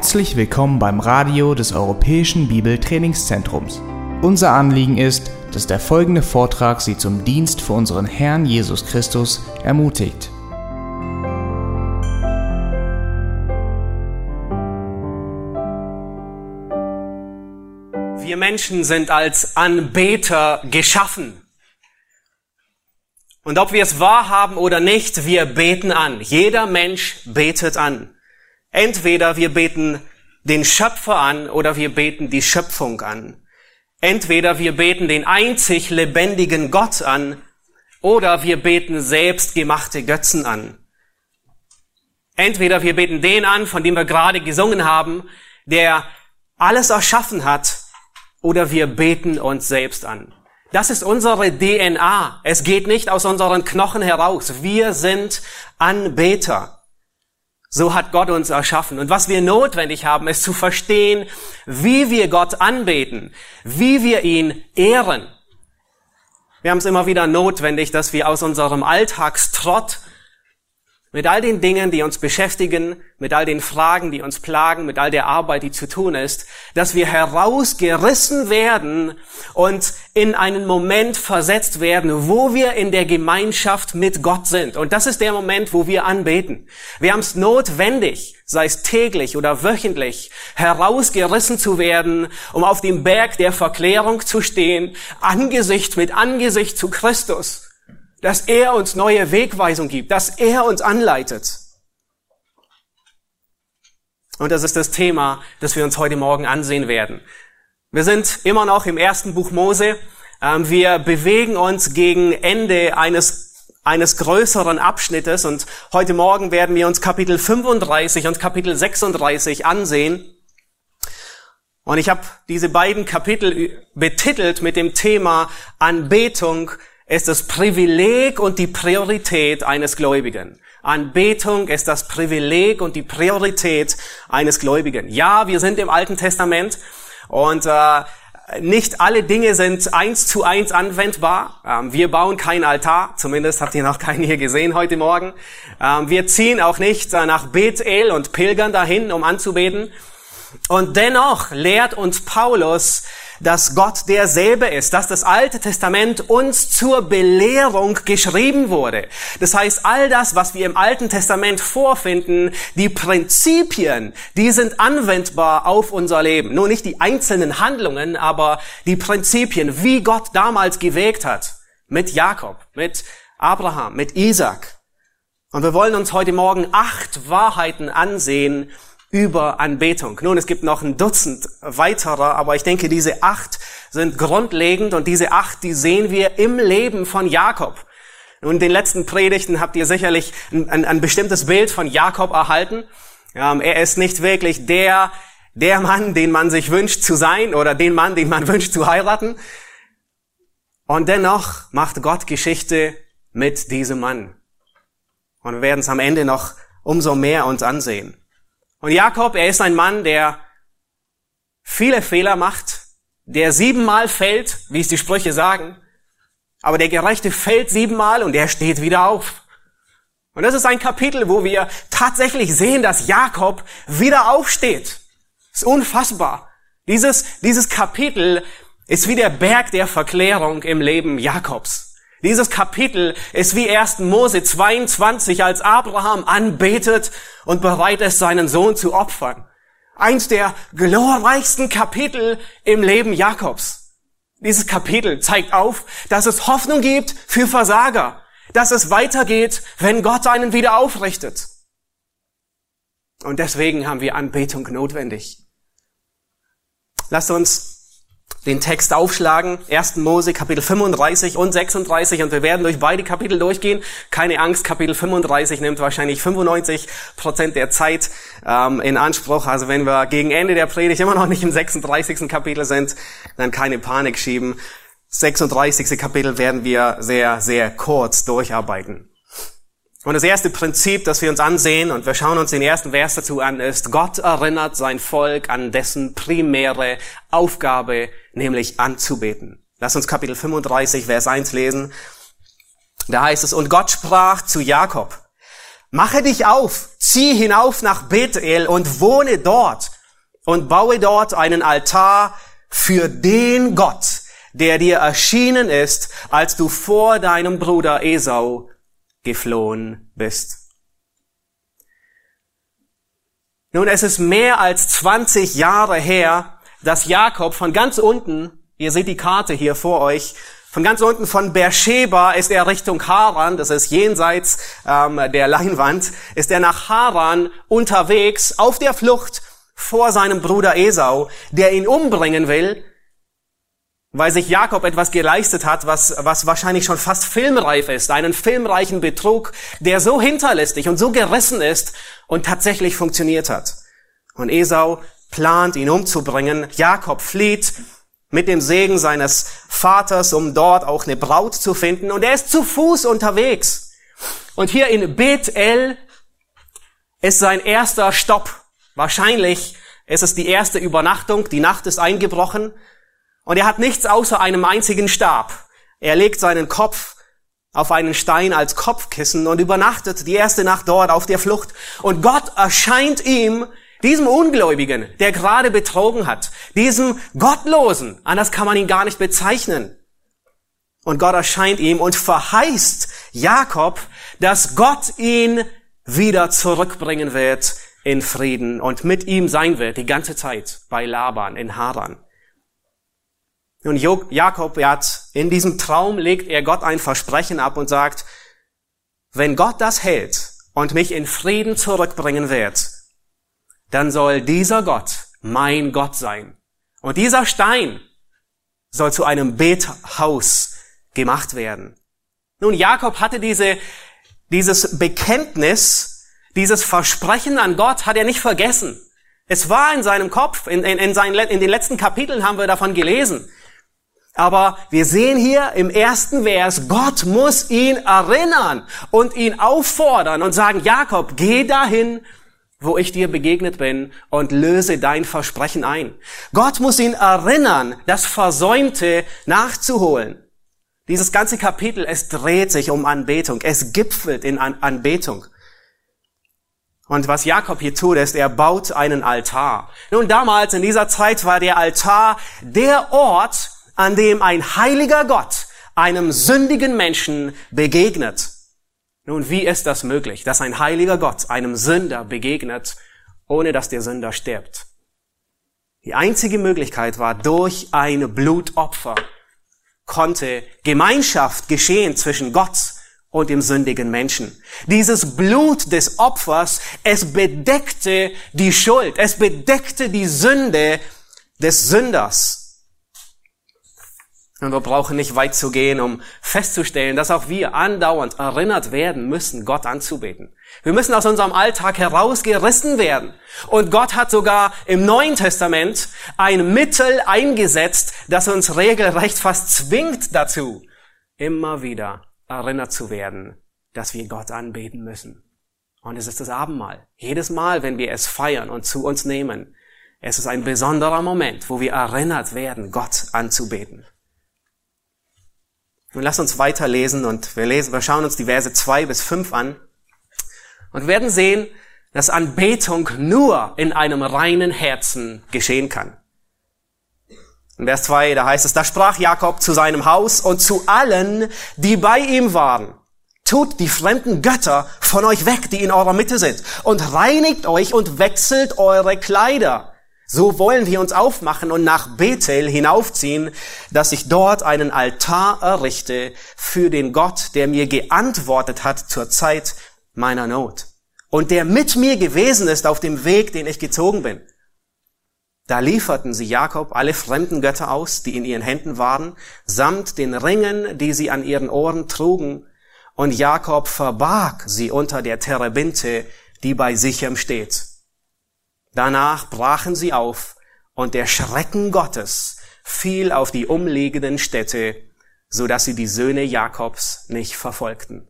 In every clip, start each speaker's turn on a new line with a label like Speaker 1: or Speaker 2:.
Speaker 1: Herzlich willkommen beim Radio des Europäischen Bibeltrainingszentrums. Unser Anliegen ist, dass der folgende Vortrag Sie zum Dienst für unseren Herrn Jesus Christus ermutigt.
Speaker 2: Wir Menschen sind als Anbeter geschaffen. Und ob wir es wahrhaben oder nicht, wir beten an. Jeder Mensch betet an. Entweder wir beten den Schöpfer an oder wir beten die Schöpfung an. Entweder wir beten den einzig lebendigen Gott an oder wir beten selbstgemachte Götzen an. Entweder wir beten den an, von dem wir gerade gesungen haben, der alles erschaffen hat, oder wir beten uns selbst an. Das ist unsere DNA. Es geht nicht aus unseren Knochen heraus. Wir sind Anbeter. So hat Gott uns erschaffen. Und was wir notwendig haben, ist zu verstehen, wie wir Gott anbeten, wie wir ihn ehren. Wir haben es immer wieder notwendig, dass wir aus unserem Alltagstrott mit all den Dingen, die uns beschäftigen, mit all den Fragen, die uns plagen, mit all der Arbeit, die zu tun ist, dass wir herausgerissen werden und in einen Moment versetzt werden, wo wir in der Gemeinschaft mit Gott sind. Und das ist der Moment, wo wir anbeten. Wir haben es notwendig, sei es täglich oder wöchentlich, herausgerissen zu werden, um auf dem Berg der Verklärung zu stehen, Angesicht mit Angesicht zu Christus dass er uns neue Wegweisung gibt, dass er uns anleitet. Und das ist das Thema, das wir uns heute Morgen ansehen werden. Wir sind immer noch im ersten Buch Mose. Ähm, wir bewegen uns gegen Ende eines, eines größeren Abschnittes und heute Morgen werden wir uns Kapitel 35 und Kapitel 36 ansehen. Und ich habe diese beiden Kapitel betitelt mit dem Thema Anbetung ist das Privileg und die Priorität eines Gläubigen. Anbetung ist das Privileg und die Priorität eines Gläubigen. Ja, wir sind im Alten Testament und äh, nicht alle Dinge sind eins zu eins anwendbar. Ähm, wir bauen kein Altar, zumindest habt ihr noch keinen hier gesehen heute Morgen. Ähm, wir ziehen auch nicht äh, nach Bethel und pilgern dahin, um anzubeten. Und dennoch lehrt uns Paulus, dass Gott derselbe ist, dass das Alte Testament uns zur Belehrung geschrieben wurde. Das heißt, all das, was wir im Alten Testament vorfinden, die Prinzipien, die sind anwendbar auf unser Leben. Nur nicht die einzelnen Handlungen, aber die Prinzipien, wie Gott damals gewägt hat. Mit Jakob, mit Abraham, mit Isaac. Und wir wollen uns heute Morgen acht Wahrheiten ansehen, über Anbetung. Nun, es gibt noch ein Dutzend weiterer, aber ich denke, diese acht sind grundlegend und diese acht, die sehen wir im Leben von Jakob. Nun, in den letzten Predigten habt ihr sicherlich ein, ein, ein bestimmtes Bild von Jakob erhalten. Ähm, er ist nicht wirklich der, der Mann, den man sich wünscht zu sein oder den Mann, den man wünscht zu heiraten. Und dennoch macht Gott Geschichte mit diesem Mann. Und wir werden es am Ende noch umso mehr uns ansehen. Und Jakob, er ist ein Mann, der viele Fehler macht, der siebenmal fällt, wie es die Sprüche sagen, aber der Gerechte fällt siebenmal und er steht wieder auf. Und das ist ein Kapitel, wo wir tatsächlich sehen, dass Jakob wieder aufsteht. Das ist unfassbar. Dieses, dieses Kapitel ist wie der Berg der Verklärung im Leben Jakobs. Dieses Kapitel ist wie 1. Mose 22, als Abraham anbetet und bereit ist, seinen Sohn zu opfern. Eins der glorreichsten Kapitel im Leben Jakobs. Dieses Kapitel zeigt auf, dass es Hoffnung gibt für Versager, dass es weitergeht, wenn Gott einen wieder aufrichtet. Und deswegen haben wir Anbetung notwendig. Lasst uns den Text aufschlagen, 1. Mose Kapitel 35 und 36 und wir werden durch beide Kapitel durchgehen. Keine Angst, Kapitel 35 nimmt wahrscheinlich 95 Prozent der Zeit ähm, in Anspruch. Also wenn wir gegen Ende der Predigt immer noch nicht im 36. Kapitel sind, dann keine Panik schieben. 36. Kapitel werden wir sehr, sehr kurz durcharbeiten. Und das erste Prinzip, das wir uns ansehen, und wir schauen uns den ersten Vers dazu an, ist, Gott erinnert sein Volk an dessen primäre Aufgabe, nämlich anzubeten. Lass uns Kapitel 35, Vers 1 lesen. Da heißt es, und Gott sprach zu Jakob, mache dich auf, zieh hinauf nach Bethel und wohne dort und baue dort einen Altar für den Gott, der dir erschienen ist, als du vor deinem Bruder Esau geflohen bist. Nun, es ist mehr als 20 Jahre her, dass Jakob von ganz unten, ihr seht die Karte hier vor euch, von ganz unten von Beersheba ist er Richtung Haran, das ist jenseits ähm, der Leinwand, ist er nach Haran unterwegs auf der Flucht vor seinem Bruder Esau, der ihn umbringen will, weil sich Jakob etwas geleistet hat, was, was wahrscheinlich schon fast filmreif ist, einen filmreichen Betrug, der so hinterlistig und so gerissen ist und tatsächlich funktioniert hat. Und Esau plant, ihn umzubringen. Jakob flieht mit dem Segen seines Vaters, um dort auch eine Braut zu finden. Und er ist zu Fuß unterwegs. Und hier in Bethel ist sein erster Stopp. Wahrscheinlich ist es die erste Übernachtung. Die Nacht ist eingebrochen. Und er hat nichts außer einem einzigen Stab. Er legt seinen Kopf auf einen Stein als Kopfkissen und übernachtet die erste Nacht dort auf der Flucht. Und Gott erscheint ihm, diesem Ungläubigen, der gerade betrogen hat, diesem Gottlosen, anders kann man ihn gar nicht bezeichnen. Und Gott erscheint ihm und verheißt Jakob, dass Gott ihn wieder zurückbringen wird in Frieden und mit ihm sein wird die ganze Zeit bei Laban in Haran. Nun, Jakob, hat, in diesem Traum legt er Gott ein Versprechen ab und sagt, wenn Gott das hält und mich in Frieden zurückbringen wird, dann soll dieser Gott mein Gott sein. Und dieser Stein soll zu einem Bethaus gemacht werden. Nun, Jakob hatte diese, dieses Bekenntnis, dieses Versprechen an Gott hat er nicht vergessen. Es war in seinem Kopf, in, in, in, seinen, in den letzten Kapiteln haben wir davon gelesen. Aber wir sehen hier im ersten Vers, Gott muss ihn erinnern und ihn auffordern und sagen, Jakob, geh dahin, wo ich dir begegnet bin und löse dein Versprechen ein. Gott muss ihn erinnern, das Versäumte nachzuholen. Dieses ganze Kapitel, es dreht sich um Anbetung. Es gipfelt in An Anbetung. Und was Jakob hier tut, ist, er baut einen Altar. Nun, damals in dieser Zeit war der Altar der Ort, an dem ein heiliger Gott einem sündigen Menschen begegnet. Nun, wie ist das möglich, dass ein heiliger Gott einem Sünder begegnet, ohne dass der Sünder stirbt? Die einzige Möglichkeit war, durch ein Blutopfer konnte Gemeinschaft geschehen zwischen Gott und dem sündigen Menschen. Dieses Blut des Opfers, es bedeckte die Schuld, es bedeckte die Sünde des Sünders. Und wir brauchen nicht weit zu gehen, um festzustellen, dass auch wir andauernd erinnert werden müssen, Gott anzubeten. Wir müssen aus unserem Alltag herausgerissen werden. Und Gott hat sogar im Neuen Testament ein Mittel eingesetzt, das uns regelrecht fast zwingt dazu, immer wieder erinnert zu werden, dass wir Gott anbeten müssen. Und es ist das Abendmahl. Jedes Mal, wenn wir es feiern und zu uns nehmen, es ist ein besonderer Moment, wo wir erinnert werden, Gott anzubeten. Nun lass uns weiterlesen und wir lesen, wir schauen uns die Verse zwei bis fünf an und werden sehen, dass Anbetung nur in einem reinen Herzen geschehen kann. In Vers zwei, da heißt es, da sprach Jakob zu seinem Haus und zu allen, die bei ihm waren. Tut die fremden Götter von euch weg, die in eurer Mitte sind, und reinigt euch und wechselt eure Kleider. So wollen wir uns aufmachen und nach Bethel hinaufziehen, dass ich dort einen Altar errichte für den Gott, der mir geantwortet hat zur Zeit meiner Not und der mit mir gewesen ist auf dem Weg, den ich gezogen bin. Da lieferten sie Jakob alle fremden Götter aus, die in ihren Händen waren, samt den Ringen, die sie an ihren Ohren trugen, und Jakob verbarg sie unter der Terebinte, die bei Sichem steht. Danach brachen sie auf und der Schrecken Gottes fiel auf die umliegenden Städte, so dass sie die Söhne Jakobs nicht verfolgten.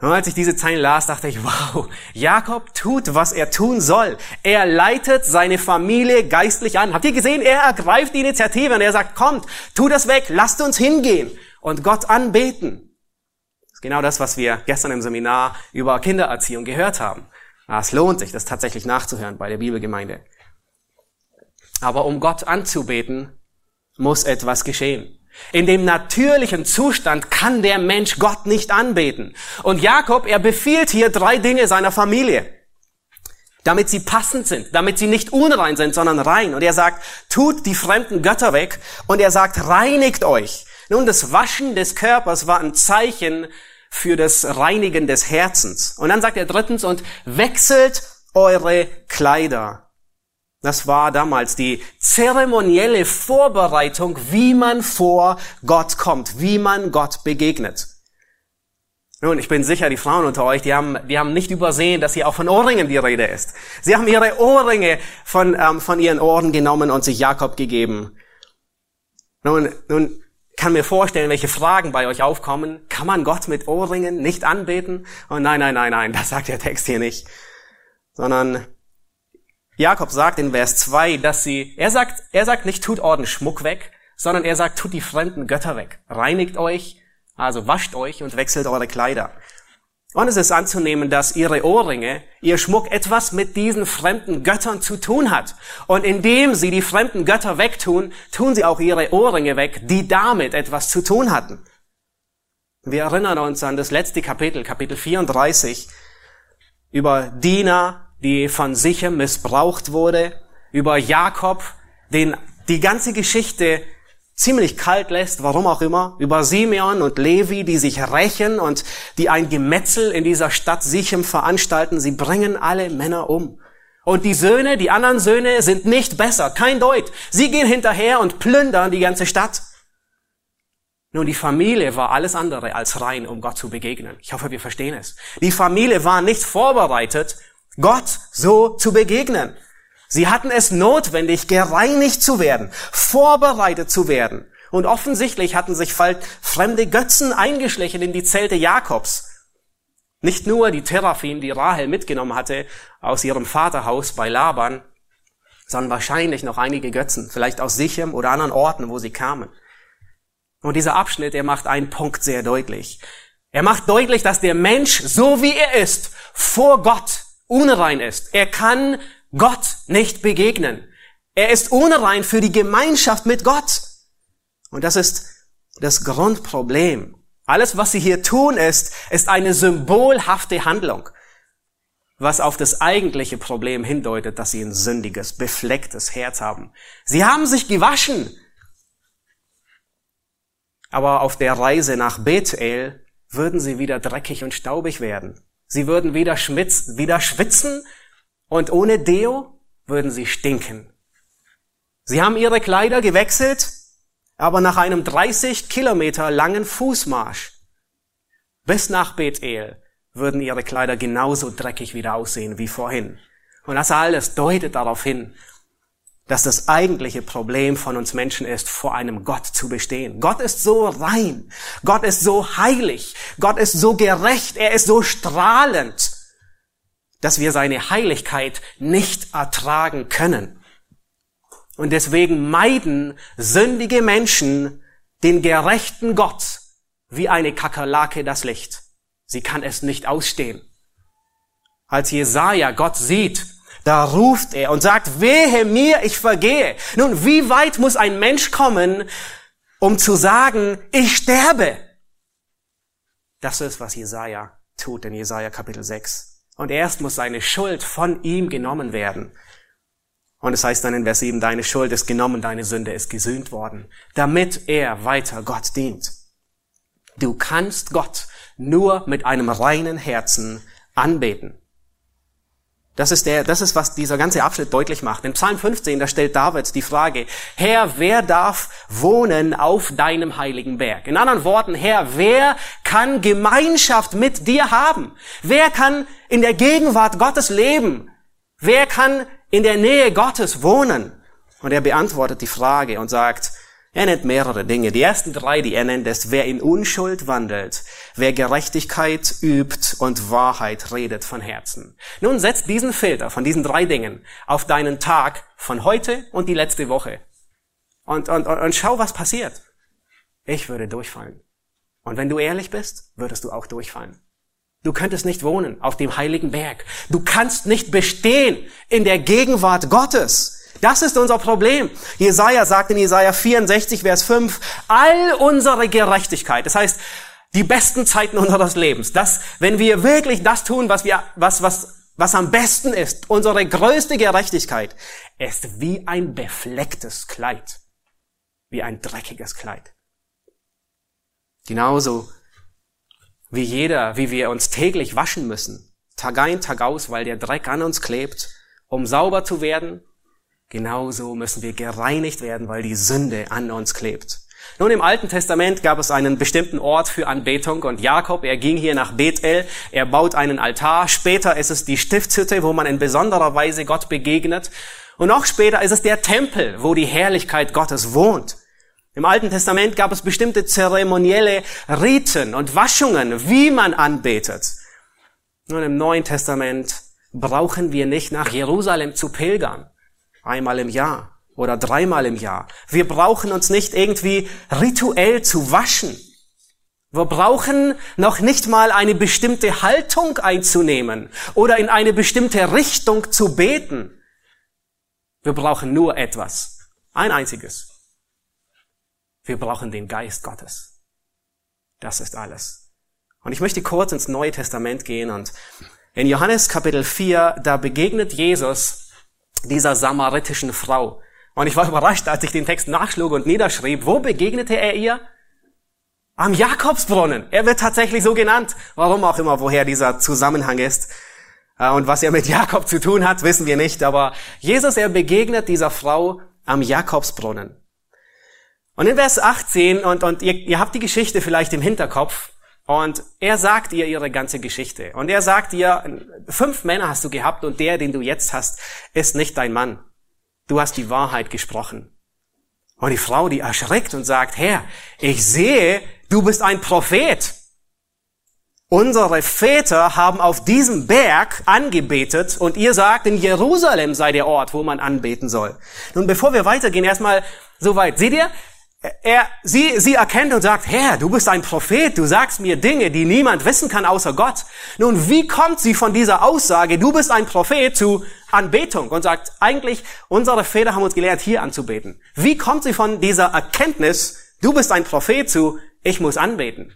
Speaker 2: Und als ich diese Zeilen las, dachte ich, wow, Jakob tut, was er tun soll. Er leitet seine Familie geistlich an. Habt ihr gesehen? Er ergreift die Initiative und er sagt, kommt, tu das weg, lasst uns hingehen und Gott anbeten. ist genau das, was wir gestern im Seminar über Kindererziehung gehört haben. Es lohnt sich, das tatsächlich nachzuhören bei der Bibelgemeinde. Aber um Gott anzubeten, muss etwas geschehen. In dem natürlichen Zustand kann der Mensch Gott nicht anbeten. Und Jakob, er befiehlt hier drei Dinge seiner Familie, damit sie passend sind, damit sie nicht unrein sind, sondern rein. Und er sagt, tut die fremden Götter weg. Und er sagt, reinigt euch. Nun, das Waschen des Körpers war ein Zeichen für das Reinigen des Herzens. Und dann sagt er drittens, und wechselt eure Kleider. Das war damals die zeremonielle Vorbereitung, wie man vor Gott kommt, wie man Gott begegnet. Nun, ich bin sicher, die Frauen unter euch, die haben, die haben nicht übersehen, dass hier auch von Ohrringen die Rede ist. Sie haben ihre Ohrringe von, ähm, von ihren Ohren genommen und sich Jakob gegeben. Nun, nun kann mir vorstellen, welche Fragen bei euch aufkommen. Kann man Gott mit Ohrringen nicht anbeten? Und oh, nein, nein, nein, nein, das sagt der Text hier nicht. Sondern Jakob sagt in Vers 2, dass sie, er sagt, er sagt nicht, tut Orden Schmuck weg, sondern er sagt, tut die fremden Götter weg. Reinigt euch, also wascht euch und wechselt eure Kleider. Und es ist anzunehmen, dass ihre Ohrringe, ihr Schmuck etwas mit diesen fremden Göttern zu tun hat. Und indem sie die fremden Götter wegtun, tun sie auch ihre Ohrringe weg, die damit etwas zu tun hatten. Wir erinnern uns an das letzte Kapitel, Kapitel 34, über Dina, die von Sichem missbraucht wurde, über Jakob, den die ganze Geschichte ziemlich kalt lässt, warum auch immer, über Simeon und Levi, die sich rächen und die ein Gemetzel in dieser Stadt Sichem veranstalten. Sie bringen alle Männer um. Und die Söhne, die anderen Söhne sind nicht besser, kein Deut. Sie gehen hinterher und plündern die ganze Stadt. Nun, die Familie war alles andere als rein, um Gott zu begegnen. Ich hoffe, wir verstehen es. Die Familie war nicht vorbereitet, Gott so zu begegnen. Sie hatten es notwendig, gereinigt zu werden, vorbereitet zu werden. Und offensichtlich hatten sich fremde Götzen eingeschlichen in die Zelte Jakobs. Nicht nur die Teraphim, die Rahel mitgenommen hatte aus ihrem Vaterhaus bei Laban, sondern wahrscheinlich noch einige Götzen, vielleicht aus Sichem oder anderen Orten, wo sie kamen. Und dieser Abschnitt, er macht einen Punkt sehr deutlich. Er macht deutlich, dass der Mensch, so wie er ist, vor Gott unrein ist. Er kann Gott nicht begegnen. Er ist unrein für die Gemeinschaft mit Gott. Und das ist das Grundproblem. Alles, was sie hier tun, ist, ist eine symbolhafte Handlung, was auf das eigentliche Problem hindeutet, dass sie ein sündiges, beflecktes Herz haben. Sie haben sich gewaschen, aber auf der Reise nach Bethel würden sie wieder dreckig und staubig werden. Sie würden wieder, schmitz, wieder schwitzen und ohne Deo würden sie stinken. Sie haben ihre Kleider gewechselt, aber nach einem 30 Kilometer langen Fußmarsch bis nach Bethel würden ihre Kleider genauso dreckig wieder aussehen wie vorhin. Und das alles deutet darauf hin, dass das eigentliche Problem von uns Menschen ist, vor einem Gott zu bestehen. Gott ist so rein, Gott ist so heilig, Gott ist so gerecht, er ist so strahlend, dass wir seine Heiligkeit nicht ertragen können. Und deswegen meiden sündige Menschen den gerechten Gott wie eine Kakerlake das Licht. Sie kann es nicht ausstehen. Als Jesaja Gott sieht, da ruft er und sagt, wehe mir, ich vergehe. Nun, wie weit muss ein Mensch kommen, um zu sagen, ich sterbe? Das ist, was Jesaja tut in Jesaja Kapitel 6. Und erst muss seine Schuld von ihm genommen werden. Und es heißt dann in Vers 7, deine Schuld ist genommen, deine Sünde ist gesühnt worden, damit er weiter Gott dient. Du kannst Gott nur mit einem reinen Herzen anbeten. Das ist der, das ist, was dieser ganze Abschnitt deutlich macht. In Psalm 15, da stellt David die Frage, Herr, wer darf wohnen auf deinem heiligen Berg? In anderen Worten, Herr, wer kann Gemeinschaft mit dir haben? Wer kann in der Gegenwart Gottes leben? Wer kann in der Nähe Gottes wohnen? Und er beantwortet die Frage und sagt, er nennt mehrere Dinge. Die ersten drei, die er nennt, ist, wer in Unschuld wandelt, wer Gerechtigkeit übt und Wahrheit redet von Herzen. Nun setz diesen Filter von diesen drei Dingen auf deinen Tag von heute und die letzte Woche. Und, und, und, und schau, was passiert. Ich würde durchfallen. Und wenn du ehrlich bist, würdest du auch durchfallen. Du könntest nicht wohnen auf dem heiligen Berg. Du kannst nicht bestehen in der Gegenwart Gottes. Das ist unser Problem. Jesaja sagt in Jesaja 64, Vers 5, all unsere Gerechtigkeit, das heißt, die besten Zeiten unseres Lebens, dass, wenn wir wirklich das tun, was wir, was, was, was am besten ist, unsere größte Gerechtigkeit, ist wie ein beflecktes Kleid. Wie ein dreckiges Kleid. Genauso wie jeder, wie wir uns täglich waschen müssen, Tag ein, Tag aus, weil der Dreck an uns klebt, um sauber zu werden, genauso müssen wir gereinigt werden, weil die Sünde an uns klebt. Nun, im Alten Testament gab es einen bestimmten Ort für Anbetung und Jakob, er ging hier nach Bethel, er baut einen Altar. Später ist es die Stiftshütte, wo man in besonderer Weise Gott begegnet. Und noch später ist es der Tempel, wo die Herrlichkeit Gottes wohnt. Im Alten Testament gab es bestimmte zeremonielle Riten und Waschungen, wie man anbetet. Nun, im Neuen Testament brauchen wir nicht nach Jerusalem zu pilgern. Einmal im Jahr oder dreimal im Jahr. Wir brauchen uns nicht irgendwie rituell zu waschen. Wir brauchen noch nicht mal eine bestimmte Haltung einzunehmen oder in eine bestimmte Richtung zu beten. Wir brauchen nur etwas. Ein einziges. Wir brauchen den Geist Gottes. Das ist alles. Und ich möchte kurz ins Neue Testament gehen und in Johannes Kapitel 4, da begegnet Jesus dieser samaritischen Frau. Und ich war überrascht, als ich den Text nachschlug und niederschrieb. Wo begegnete er ihr? Am Jakobsbrunnen. Er wird tatsächlich so genannt. Warum auch immer, woher dieser Zusammenhang ist. Äh, und was er mit Jakob zu tun hat, wissen wir nicht. Aber Jesus, er begegnet dieser Frau am Jakobsbrunnen. Und in Vers 18, und, und ihr, ihr habt die Geschichte vielleicht im Hinterkopf, und er sagt ihr ihre ganze Geschichte. Und er sagt ihr, fünf Männer hast du gehabt und der, den du jetzt hast, ist nicht dein Mann. Du hast die Wahrheit gesprochen. Und die Frau, die erschreckt und sagt, Herr, ich sehe, du bist ein Prophet. Unsere Väter haben auf diesem Berg angebetet und ihr sagt, in Jerusalem sei der Ort, wo man anbeten soll. Nun, bevor wir weitergehen, erstmal soweit. Seht ihr, er, sie, sie erkennt und sagt, Herr, du bist ein Prophet, du sagst mir Dinge, die niemand wissen kann außer Gott. Nun, wie kommt sie von dieser Aussage, du bist ein Prophet, zu Anbetung und sagt, eigentlich, unsere Väter haben uns gelehrt, hier anzubeten. Wie kommt sie von dieser Erkenntnis, du bist ein Prophet, zu, ich muss anbeten?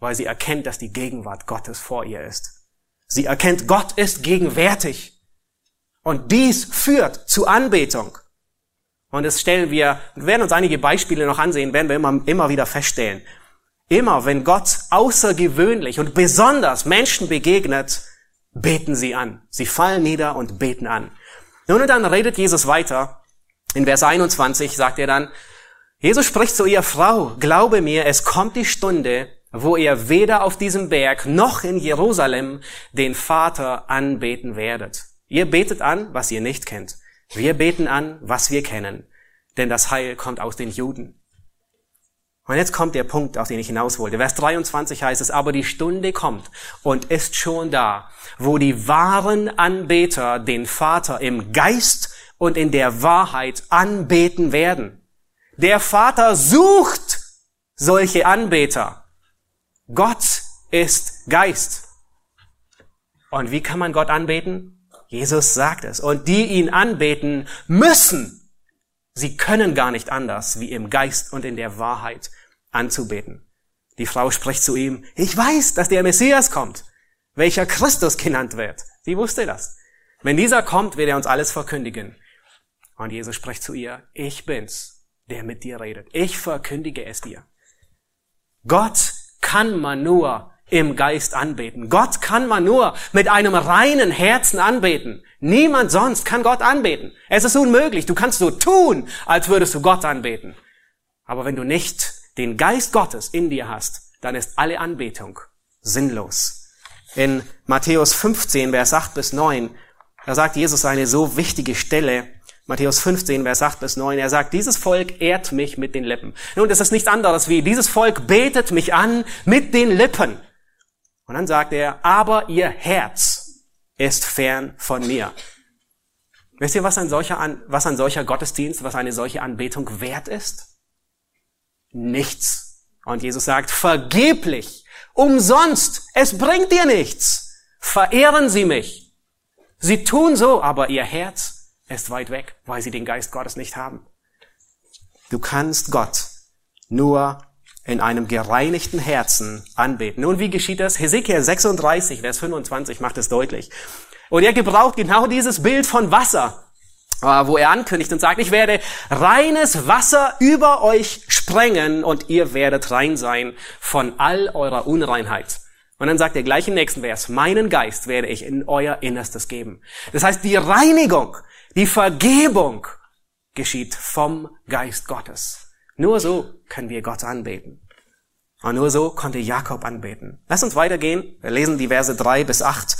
Speaker 2: Weil sie erkennt, dass die Gegenwart Gottes vor ihr ist. Sie erkennt, Gott ist gegenwärtig. Und dies führt zu Anbetung. Und das stellen wir, wir werden uns einige Beispiele noch ansehen, werden wir immer, immer wieder feststellen. Immer wenn Gott außergewöhnlich und besonders Menschen begegnet, beten sie an. Sie fallen nieder und beten an. Nun und dann redet Jesus weiter. In Vers 21 sagt er dann, Jesus spricht zu ihr, Frau, glaube mir, es kommt die Stunde, wo ihr weder auf diesem Berg noch in Jerusalem den Vater anbeten werdet. Ihr betet an, was ihr nicht kennt. Wir beten an, was wir kennen, denn das Heil kommt aus den Juden. Und jetzt kommt der Punkt, auf den ich hinaus wollte. Vers 23 heißt es, aber die Stunde kommt und ist schon da, wo die wahren Anbeter den Vater im Geist und in der Wahrheit anbeten werden. Der Vater sucht solche Anbeter. Gott ist Geist. Und wie kann man Gott anbeten? Jesus sagt es. Und die ihn anbeten müssen. Sie können gar nicht anders, wie im Geist und in der Wahrheit anzubeten. Die Frau spricht zu ihm, ich weiß, dass der Messias kommt, welcher Christus genannt wird. Sie wusste das. Wenn dieser kommt, wird er uns alles verkündigen. Und Jesus spricht zu ihr, ich bin's, der mit dir redet. Ich verkündige es dir. Gott kann man nur im Geist anbeten. Gott kann man nur mit einem reinen Herzen anbeten. Niemand sonst kann Gott anbeten. Es ist unmöglich. Du kannst so tun, als würdest du Gott anbeten. Aber wenn du nicht den Geist Gottes in dir hast, dann ist alle Anbetung sinnlos. In Matthäus 15, Vers 8 bis 9, da sagt Jesus eine so wichtige Stelle, Matthäus 15, Vers 8 bis 9. Er sagt, dieses Volk ehrt mich mit den Lippen. Nun, das ist nichts anderes wie, dieses Volk betet mich an mit den Lippen. Und dann sagt er, aber ihr Herz ist fern von mir. Wisst ihr, was ein solcher, was ein solcher Gottesdienst, was eine solche Anbetung wert ist? Nichts. Und Jesus sagt, vergeblich, umsonst, es bringt dir nichts. Verehren Sie mich. Sie tun so, aber Ihr Herz ist weit weg, weil Sie den Geist Gottes nicht haben. Du kannst Gott nur in einem gereinigten Herzen anbeten. Nun, wie geschieht das? Hesekiel 36, Vers 25 macht es deutlich. Und er gebraucht genau dieses Bild von Wasser, äh, wo er ankündigt und sagt, ich werde reines Wasser über euch sprengen und ihr werdet rein sein von all eurer Unreinheit. Und dann sagt er gleich im nächsten Vers, meinen Geist werde ich in euer Innerstes geben. Das heißt, die Reinigung, die Vergebung geschieht vom Geist Gottes. Nur so können wir Gott anbeten. Und nur so konnte Jakob anbeten. Lass uns weitergehen. Wir lesen die Verse drei bis acht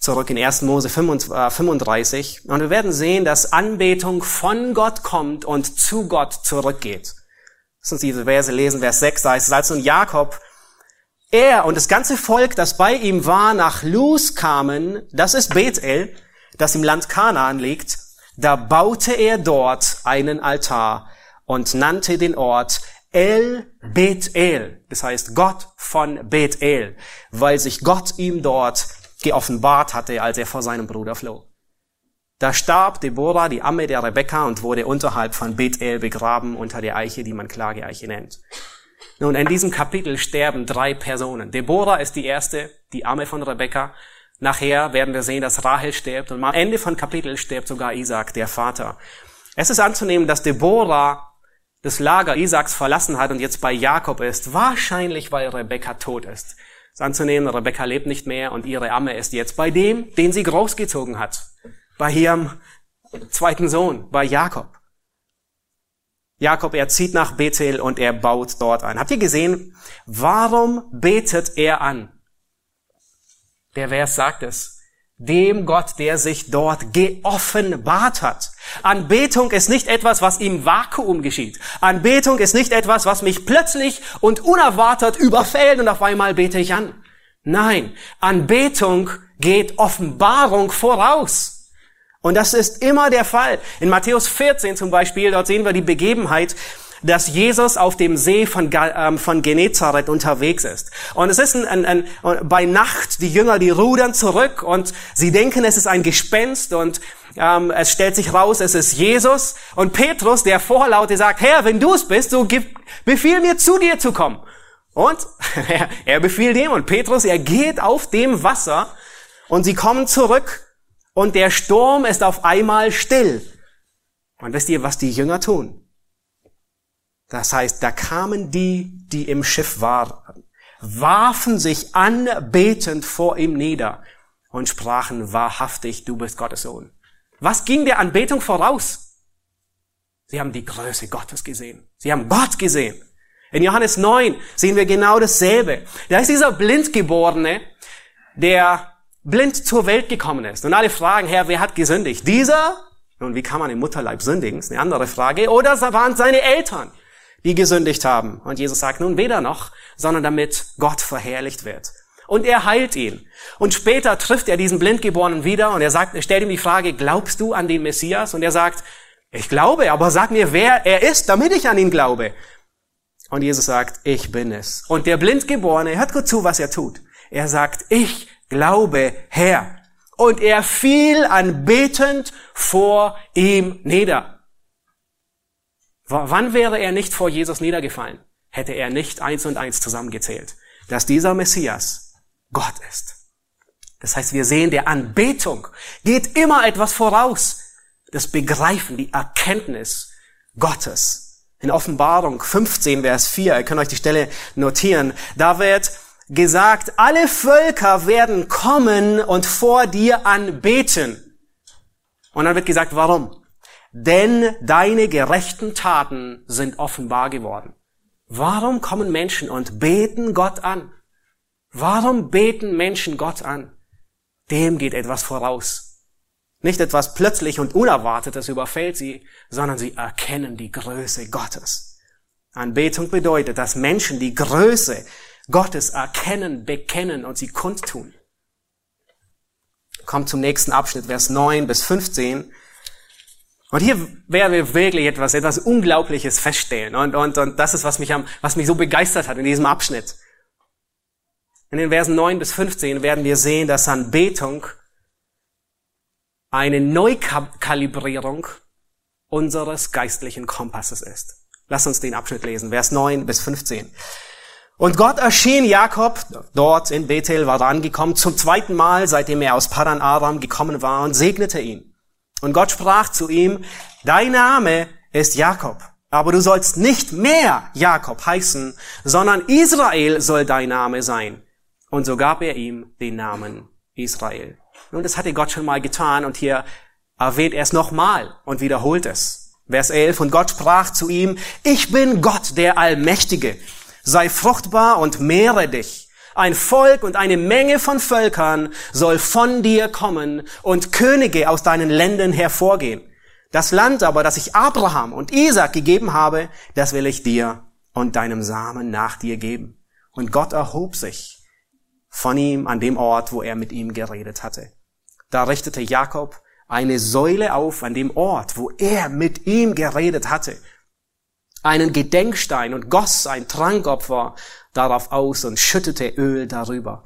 Speaker 2: zurück in 1. Mose 35. Und wir werden sehen, dass Anbetung von Gott kommt und zu Gott zurückgeht. Lass uns diese Verse lesen. Vers 6 da heißt es, als nun Jakob, er und das ganze Volk, das bei ihm war, nach Luz kamen, das ist Bethel, das im Land Kanaan liegt, da baute er dort einen Altar und nannte den Ort El Bethel, das heißt Gott von Bethel, weil sich Gott ihm dort geoffenbart hatte, als er vor seinem Bruder floh. Da starb Deborah, die Amme der Rebekka, und wurde unterhalb von Bethel begraben unter der Eiche, die man Klageeiche nennt. Nun, in diesem Kapitel sterben drei Personen. Deborah ist die erste, die Amme von Rebekka. Nachher werden wir sehen, dass Rahel stirbt und am Ende von Kapitel stirbt sogar Isaac, der Vater. Es ist anzunehmen, dass Deborah das Lager Isaaks verlassen hat und jetzt bei Jakob ist, wahrscheinlich weil Rebekka tot ist. Es anzunehmen, Rebekka lebt nicht mehr und ihre Amme ist jetzt bei dem, den sie großgezogen hat. Bei ihrem zweiten Sohn, bei Jakob. Jakob, er zieht nach Bethel und er baut dort ein. Habt ihr gesehen, warum betet er an? Der Vers sagt es dem Gott, der sich dort geoffenbart hat. Anbetung ist nicht etwas, was im Vakuum geschieht. Anbetung ist nicht etwas, was mich plötzlich und unerwartet überfällt und auf einmal bete ich an. Nein, Anbetung geht Offenbarung voraus. Und das ist immer der Fall. In Matthäus 14 zum Beispiel, dort sehen wir die Begebenheit, dass Jesus auf dem See von, ähm, von Genezareth unterwegs ist. Und es ist ein, ein, ein, bei Nacht, die Jünger, die rudern zurück und sie denken, es ist ein Gespenst und ähm, es stellt sich raus, es ist Jesus. Und Petrus, der Vorlaute, sagt, Herr, wenn du es bist, so gib, befiehl mir zu dir zu kommen. Und er, er befiehlt ihm und Petrus, er geht auf dem Wasser und sie kommen zurück und der Sturm ist auf einmal still. Und wisst ihr, was die Jünger tun? Das heißt, da kamen die, die im Schiff waren, warfen sich anbetend vor ihm nieder und sprachen wahrhaftig, du bist Gottes Sohn. Was ging der Anbetung voraus? Sie haben die Größe Gottes gesehen. Sie haben Gott gesehen. In Johannes 9 sehen wir genau dasselbe. Da ist dieser Blindgeborene, der blind zur Welt gekommen ist. Und alle fragen, Herr, wer hat gesündigt? Dieser? Nun, wie kann man im Mutterleib sündigen? Das ist eine andere Frage. Oder waren seine Eltern? Die gesündigt haben. Und Jesus sagt nun weder noch, sondern damit Gott verherrlicht wird. Und er heilt ihn. Und später trifft er diesen Blindgeborenen wieder und er sagt, er stellt ihm die Frage, glaubst du an den Messias? Und er sagt, ich glaube, aber sag mir, wer er ist, damit ich an ihn glaube. Und Jesus sagt, ich bin es. Und der Blindgeborene, hört gut zu, was er tut. Er sagt, ich glaube, Herr. Und er fiel anbetend vor ihm nieder. Wann wäre er nicht vor Jesus niedergefallen? Hätte er nicht eins und eins zusammengezählt, dass dieser Messias Gott ist. Das heißt, wir sehen, der Anbetung geht immer etwas voraus. Das Begreifen, die Erkenntnis Gottes. In Offenbarung 15, Vers 4, ihr könnt euch die Stelle notieren, da wird gesagt, alle Völker werden kommen und vor dir anbeten. Und dann wird gesagt, warum? Denn deine gerechten Taten sind offenbar geworden. Warum kommen Menschen und beten Gott an? Warum beten Menschen Gott an? Dem geht etwas voraus. Nicht etwas plötzlich und Unerwartetes überfällt sie, sondern sie erkennen die Größe Gottes. Anbetung bedeutet, dass Menschen die Größe Gottes erkennen, bekennen und sie kundtun. Kommt zum nächsten Abschnitt, Vers 9 bis 15. Und hier werden wir wirklich etwas, etwas Unglaubliches feststellen. Und, und, und das ist, was mich, am, was mich so begeistert hat in diesem Abschnitt. In den Versen 9 bis 15 werden wir sehen, dass Anbetung eine Neukalibrierung unseres geistlichen Kompasses ist. Lass uns den Abschnitt lesen, Vers 9 bis 15. Und Gott erschien Jakob, dort in Bethel war er angekommen, zum zweiten Mal, seitdem er aus Padan Aram gekommen war und segnete ihn. Und Gott sprach zu ihm, dein Name ist Jakob, aber du sollst nicht mehr Jakob heißen, sondern Israel soll dein Name sein. Und so gab er ihm den Namen Israel. Nun, das hatte Gott schon mal getan und hier erwähnt er es nochmal und wiederholt es. Vers 11, und Gott sprach zu ihm, ich bin Gott, der Allmächtige. Sei fruchtbar und mehre dich. Ein Volk und eine Menge von Völkern soll von dir kommen und Könige aus deinen Ländern hervorgehen. Das Land aber, das ich Abraham und Isaac gegeben habe, das will ich dir und deinem Samen nach dir geben. Und Gott erhob sich von ihm an dem Ort, wo er mit ihm geredet hatte. Da richtete Jakob eine Säule auf an dem Ort, wo er mit ihm geredet hatte. Einen Gedenkstein und goss ein Trankopfer darauf aus und schüttete Öl darüber.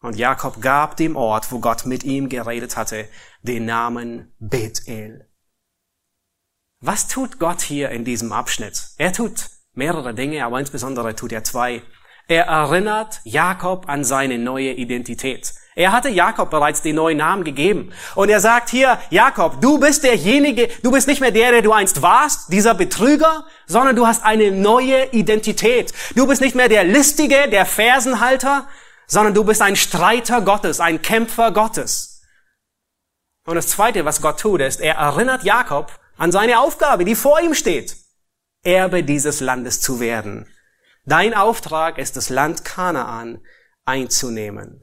Speaker 2: Und Jakob gab dem Ort, wo Gott mit ihm geredet hatte, den Namen Bethel. Was tut Gott hier in diesem Abschnitt? Er tut mehrere Dinge, aber insbesondere tut er zwei. Er erinnert Jakob an seine neue Identität. Er hatte Jakob bereits den neuen Namen gegeben. Und er sagt hier, Jakob, du bist derjenige, du bist nicht mehr der, der du einst warst, dieser Betrüger, sondern du hast eine neue Identität. Du bist nicht mehr der Listige, der Fersenhalter, sondern du bist ein Streiter Gottes, ein Kämpfer Gottes. Und das Zweite, was Gott tut, ist, er erinnert Jakob an seine Aufgabe, die vor ihm steht, Erbe dieses Landes zu werden. Dein Auftrag ist, das Land Kanaan einzunehmen.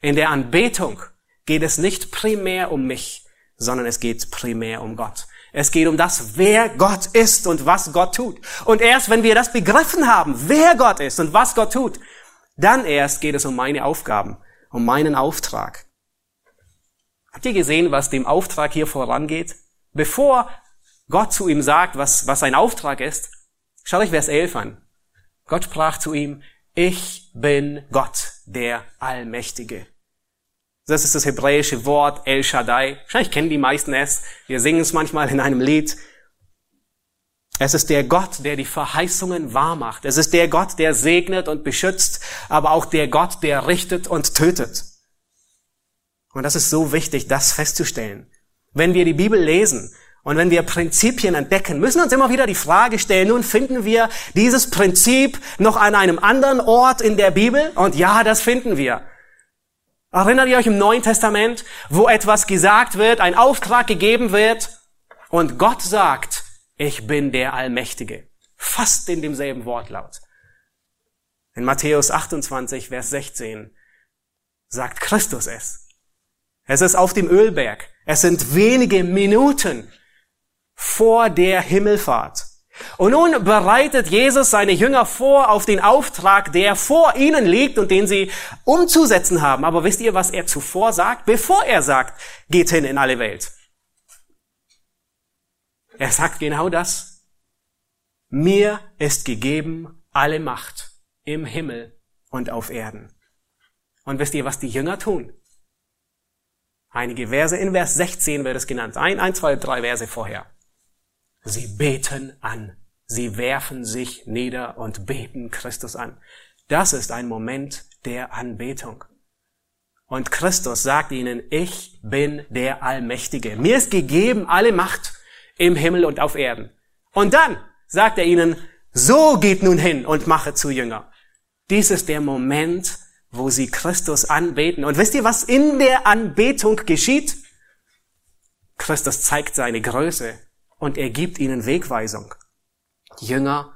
Speaker 2: In der Anbetung geht es nicht primär um mich, sondern es geht primär um Gott. Es geht um das, wer Gott ist und was Gott tut. Und erst wenn wir das begriffen haben, wer Gott ist und was Gott tut, dann erst geht es um meine Aufgaben, um meinen Auftrag. Habt ihr gesehen, was dem Auftrag hier vorangeht? Bevor Gott zu ihm sagt, was, was sein Auftrag ist, schaut euch Vers 11 an. Gott sprach zu ihm, ich bin Gott, der Allmächtige. Das ist das hebräische Wort El Shaddai. Wahrscheinlich kennen die meisten es. Wir singen es manchmal in einem Lied. Es ist der Gott, der die Verheißungen wahrmacht. Es ist der Gott, der segnet und beschützt, aber auch der Gott, der richtet und tötet. Und das ist so wichtig, das festzustellen. Wenn wir die Bibel lesen, und wenn wir Prinzipien entdecken, müssen uns immer wieder die Frage stellen, nun finden wir dieses Prinzip noch an einem anderen Ort in der Bibel? Und ja, das finden wir. Erinnert ihr euch im Neuen Testament, wo etwas gesagt wird, ein Auftrag gegeben wird und Gott sagt, ich bin der Allmächtige. Fast in demselben Wortlaut. In Matthäus 28, Vers 16 sagt Christus es. Es ist auf dem Ölberg. Es sind wenige Minuten vor der Himmelfahrt. Und nun bereitet Jesus seine Jünger vor auf den Auftrag, der vor ihnen liegt und den sie umzusetzen haben. Aber wisst ihr, was er zuvor sagt? Bevor er sagt, geht hin in alle Welt. Er sagt genau das. Mir ist gegeben alle Macht im Himmel und auf Erden. Und wisst ihr, was die Jünger tun? Einige Verse in Vers 16 wird es genannt. Ein, ein, zwei, drei Verse vorher. Sie beten an. Sie werfen sich nieder und beten Christus an. Das ist ein Moment der Anbetung. Und Christus sagt ihnen, ich bin der Allmächtige. Mir ist gegeben alle Macht im Himmel und auf Erden. Und dann sagt er ihnen, so geht nun hin und mache zu Jünger. Dies ist der Moment, wo sie Christus anbeten. Und wisst ihr, was in der Anbetung geschieht? Christus zeigt seine Größe und er gibt ihnen Wegweisung. Jünger,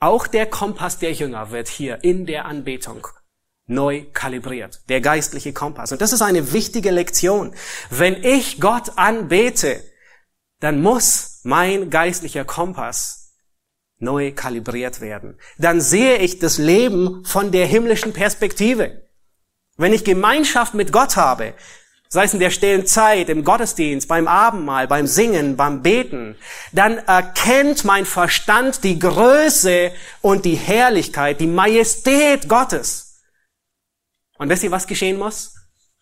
Speaker 2: auch der Kompass der Jünger wird hier in der Anbetung neu kalibriert, der geistliche Kompass. Und das ist eine wichtige Lektion. Wenn ich Gott anbete, dann muss mein geistlicher Kompass neu kalibriert werden. Dann sehe ich das Leben von der himmlischen Perspektive. Wenn ich Gemeinschaft mit Gott habe, sei es in der stillen Zeit, im Gottesdienst, beim Abendmahl, beim Singen, beim Beten, dann erkennt mein Verstand die Größe und die Herrlichkeit, die Majestät Gottes. Und wisst ihr, was geschehen muss?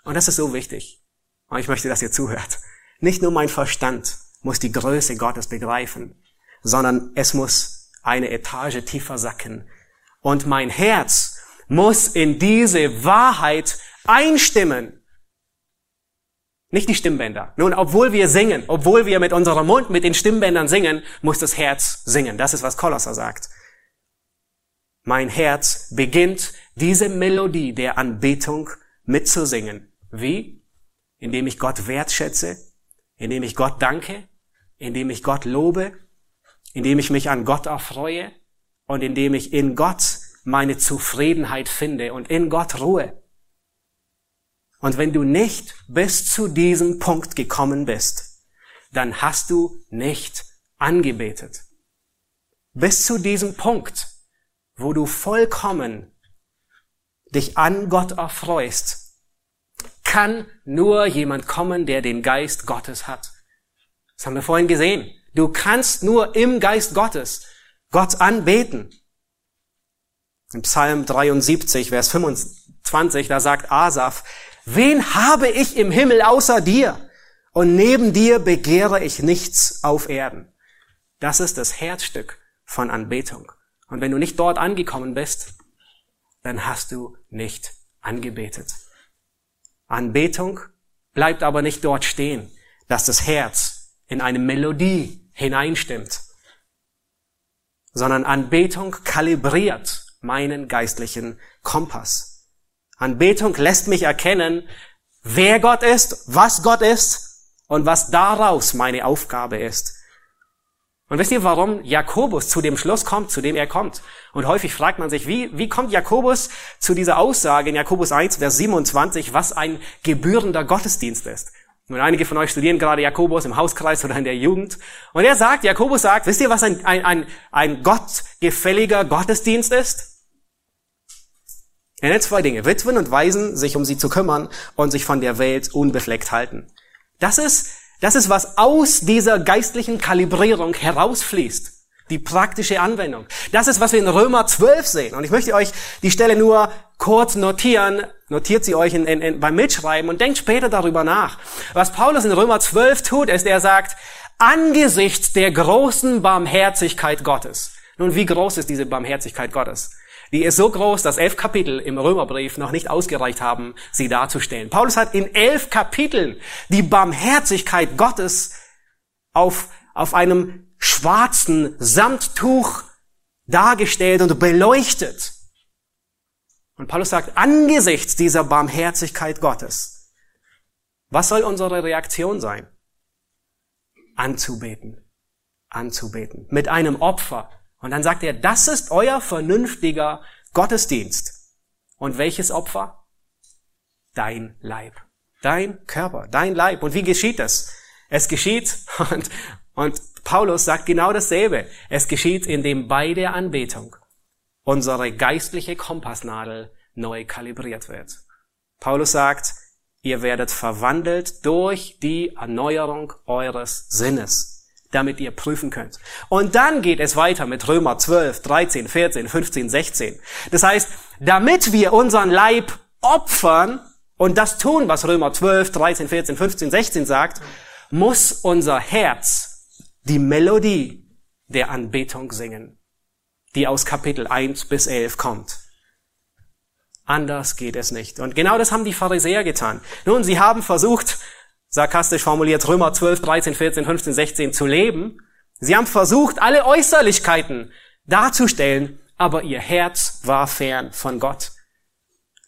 Speaker 2: Und das ist so wichtig. Und ich möchte, dass ihr zuhört. Nicht nur mein Verstand muss die Größe Gottes begreifen, sondern es muss eine Etage tiefer sacken. Und mein Herz muss in diese Wahrheit einstimmen. Nicht die Stimmbänder. Nun, obwohl wir singen, obwohl wir mit unserem Mund, mit den Stimmbändern singen, muss das Herz singen. Das ist, was Kolosser sagt. Mein Herz beginnt, diese Melodie der Anbetung mitzusingen. Wie? Indem ich Gott wertschätze, indem ich Gott danke, indem ich Gott lobe, indem ich mich an Gott erfreue und indem ich in Gott meine Zufriedenheit finde und in Gott ruhe. Und wenn du nicht bis zu diesem Punkt gekommen bist, dann hast du nicht angebetet. Bis zu diesem Punkt, wo du vollkommen dich an Gott erfreust, kann nur jemand kommen, der den Geist Gottes hat. Das haben wir vorhin gesehen. Du kannst nur im Geist Gottes Gott anbeten. Im Psalm 73, Vers 25, da sagt Asaf, Wen habe ich im Himmel außer dir? Und neben dir begehre ich nichts auf Erden. Das ist das Herzstück von Anbetung. Und wenn du nicht dort angekommen bist, dann hast du nicht angebetet. Anbetung bleibt aber nicht dort stehen, dass das Herz in eine Melodie hineinstimmt, sondern Anbetung kalibriert meinen geistlichen Kompass. Anbetung lässt mich erkennen, wer Gott ist, was Gott ist und was daraus meine Aufgabe ist. Und wisst ihr, warum Jakobus zu dem Schluss kommt, zu dem er kommt? Und häufig fragt man sich, wie, wie kommt Jakobus zu dieser Aussage in Jakobus 1, Vers 27, was ein gebührender Gottesdienst ist? Und einige von euch studieren gerade Jakobus im Hauskreis oder in der Jugend. Und er sagt, Jakobus sagt, wisst ihr, was ein, ein, ein, ein gottgefälliger Gottesdienst ist? Er zwei Dinge. Witwen und Waisen, sich um sie zu kümmern und sich von der Welt unbefleckt halten. Das ist, das ist, was aus dieser geistlichen Kalibrierung herausfließt. Die praktische Anwendung. Das ist, was wir in Römer 12 sehen. Und ich möchte euch die Stelle nur kurz notieren. Notiert sie euch in, in, in, beim Mitschreiben und denkt später darüber nach. Was Paulus in Römer 12 tut, ist, er sagt, angesichts der großen Barmherzigkeit Gottes. Nun, wie groß ist diese Barmherzigkeit Gottes? Die ist so groß, dass elf Kapitel im Römerbrief noch nicht ausgereicht haben, sie darzustellen. Paulus hat in elf Kapiteln die Barmherzigkeit Gottes auf, auf einem schwarzen Samttuch dargestellt und beleuchtet. Und Paulus sagt, angesichts dieser Barmherzigkeit Gottes, was soll unsere Reaktion sein? Anzubeten. Anzubeten. Mit einem Opfer, und dann sagt er, das ist euer vernünftiger Gottesdienst. Und welches Opfer? Dein Leib. Dein Körper, dein Leib. Und wie geschieht das? Es geschieht, und, und Paulus sagt genau dasselbe. Es geschieht, indem bei der Anbetung unsere geistliche Kompassnadel neu kalibriert wird. Paulus sagt, ihr werdet verwandelt durch die Erneuerung eures Sinnes damit ihr prüfen könnt. Und dann geht es weiter mit Römer 12, 13, 14, 15, 16. Das heißt, damit wir unseren Leib opfern und das tun, was Römer 12, 13, 14, 15, 16 sagt, muss unser Herz die Melodie der Anbetung singen, die aus Kapitel 1 bis 11 kommt. Anders geht es nicht. Und genau das haben die Pharisäer getan. Nun, sie haben versucht, sarkastisch formuliert Römer 12, 13, 14, 15, 16 zu leben. Sie haben versucht, alle Äußerlichkeiten darzustellen, aber ihr Herz war fern von Gott.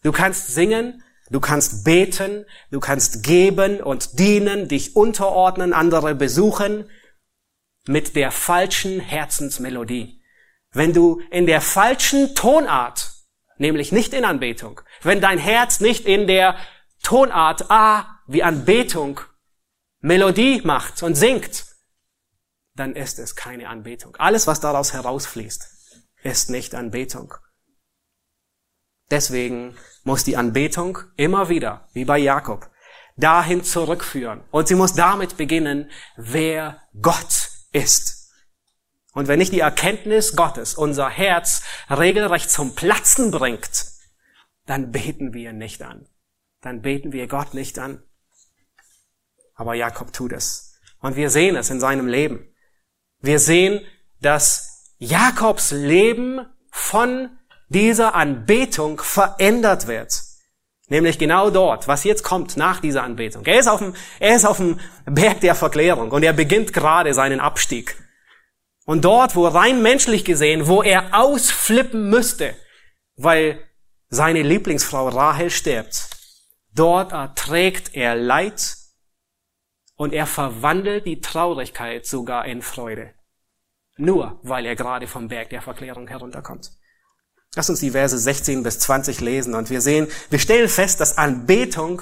Speaker 2: Du kannst singen, du kannst beten, du kannst geben und dienen, dich unterordnen, andere besuchen mit der falschen Herzensmelodie. Wenn du in der falschen Tonart, nämlich nicht in Anbetung, wenn dein Herz nicht in der Tonart A wie Anbetung Melodie macht und singt, dann ist es keine Anbetung. Alles, was daraus herausfließt, ist nicht Anbetung. Deswegen muss die Anbetung immer wieder, wie bei Jakob, dahin zurückführen. Und sie muss damit beginnen, wer Gott ist. Und wenn nicht die Erkenntnis Gottes unser Herz regelrecht zum Platzen bringt, dann beten wir nicht an. Dann beten wir Gott nicht an. Aber Jakob tut es. Und wir sehen es in seinem Leben. Wir sehen, dass Jakobs Leben von dieser Anbetung verändert wird. Nämlich genau dort, was jetzt kommt nach dieser Anbetung. Er ist auf dem, er ist auf dem Berg der Verklärung und er beginnt gerade seinen Abstieg. Und dort, wo rein menschlich gesehen, wo er ausflippen müsste, weil seine Lieblingsfrau Rahel stirbt, dort erträgt er Leid und er verwandelt die Traurigkeit sogar in Freude. Nur weil er gerade vom Berg der Verklärung herunterkommt. Lass uns die Verse 16 bis 20 lesen und wir sehen, wir stellen fest, dass Anbetung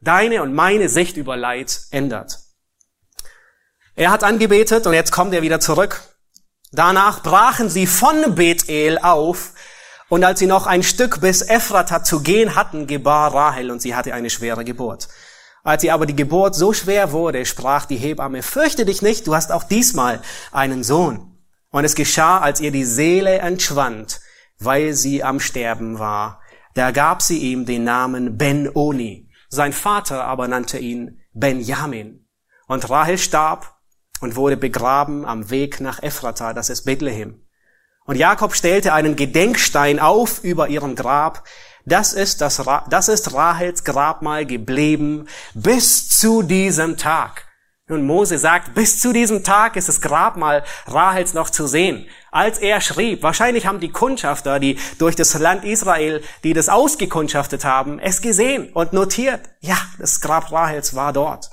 Speaker 2: deine und meine Sicht über Leid ändert. Er hat angebetet und jetzt kommt er wieder zurück. Danach brachen sie von Bethel auf und als sie noch ein Stück bis Ephrata zu gehen hatten, gebar Rahel und sie hatte eine schwere Geburt. Als sie aber die Geburt so schwer wurde, sprach die Hebamme, fürchte dich nicht, du hast auch diesmal einen Sohn. Und es geschah, als ihr die Seele entschwand, weil sie am Sterben war. Da gab sie ihm den Namen Ben-Oni. Sein Vater aber nannte ihn Benjamin. Und Rahel starb und wurde begraben am Weg nach Ephrata, das ist Bethlehem. Und Jakob stellte einen Gedenkstein auf über ihrem Grab. Das ist, das, das ist Rahels Grabmal geblieben bis zu diesem Tag. Nun, Mose sagt, bis zu diesem Tag ist das Grabmal Rahels noch zu sehen. Als er schrieb, wahrscheinlich haben die Kundschafter, die durch das Land Israel, die das ausgekundschaftet haben, es gesehen und notiert. Ja, das Grab Rahels war dort.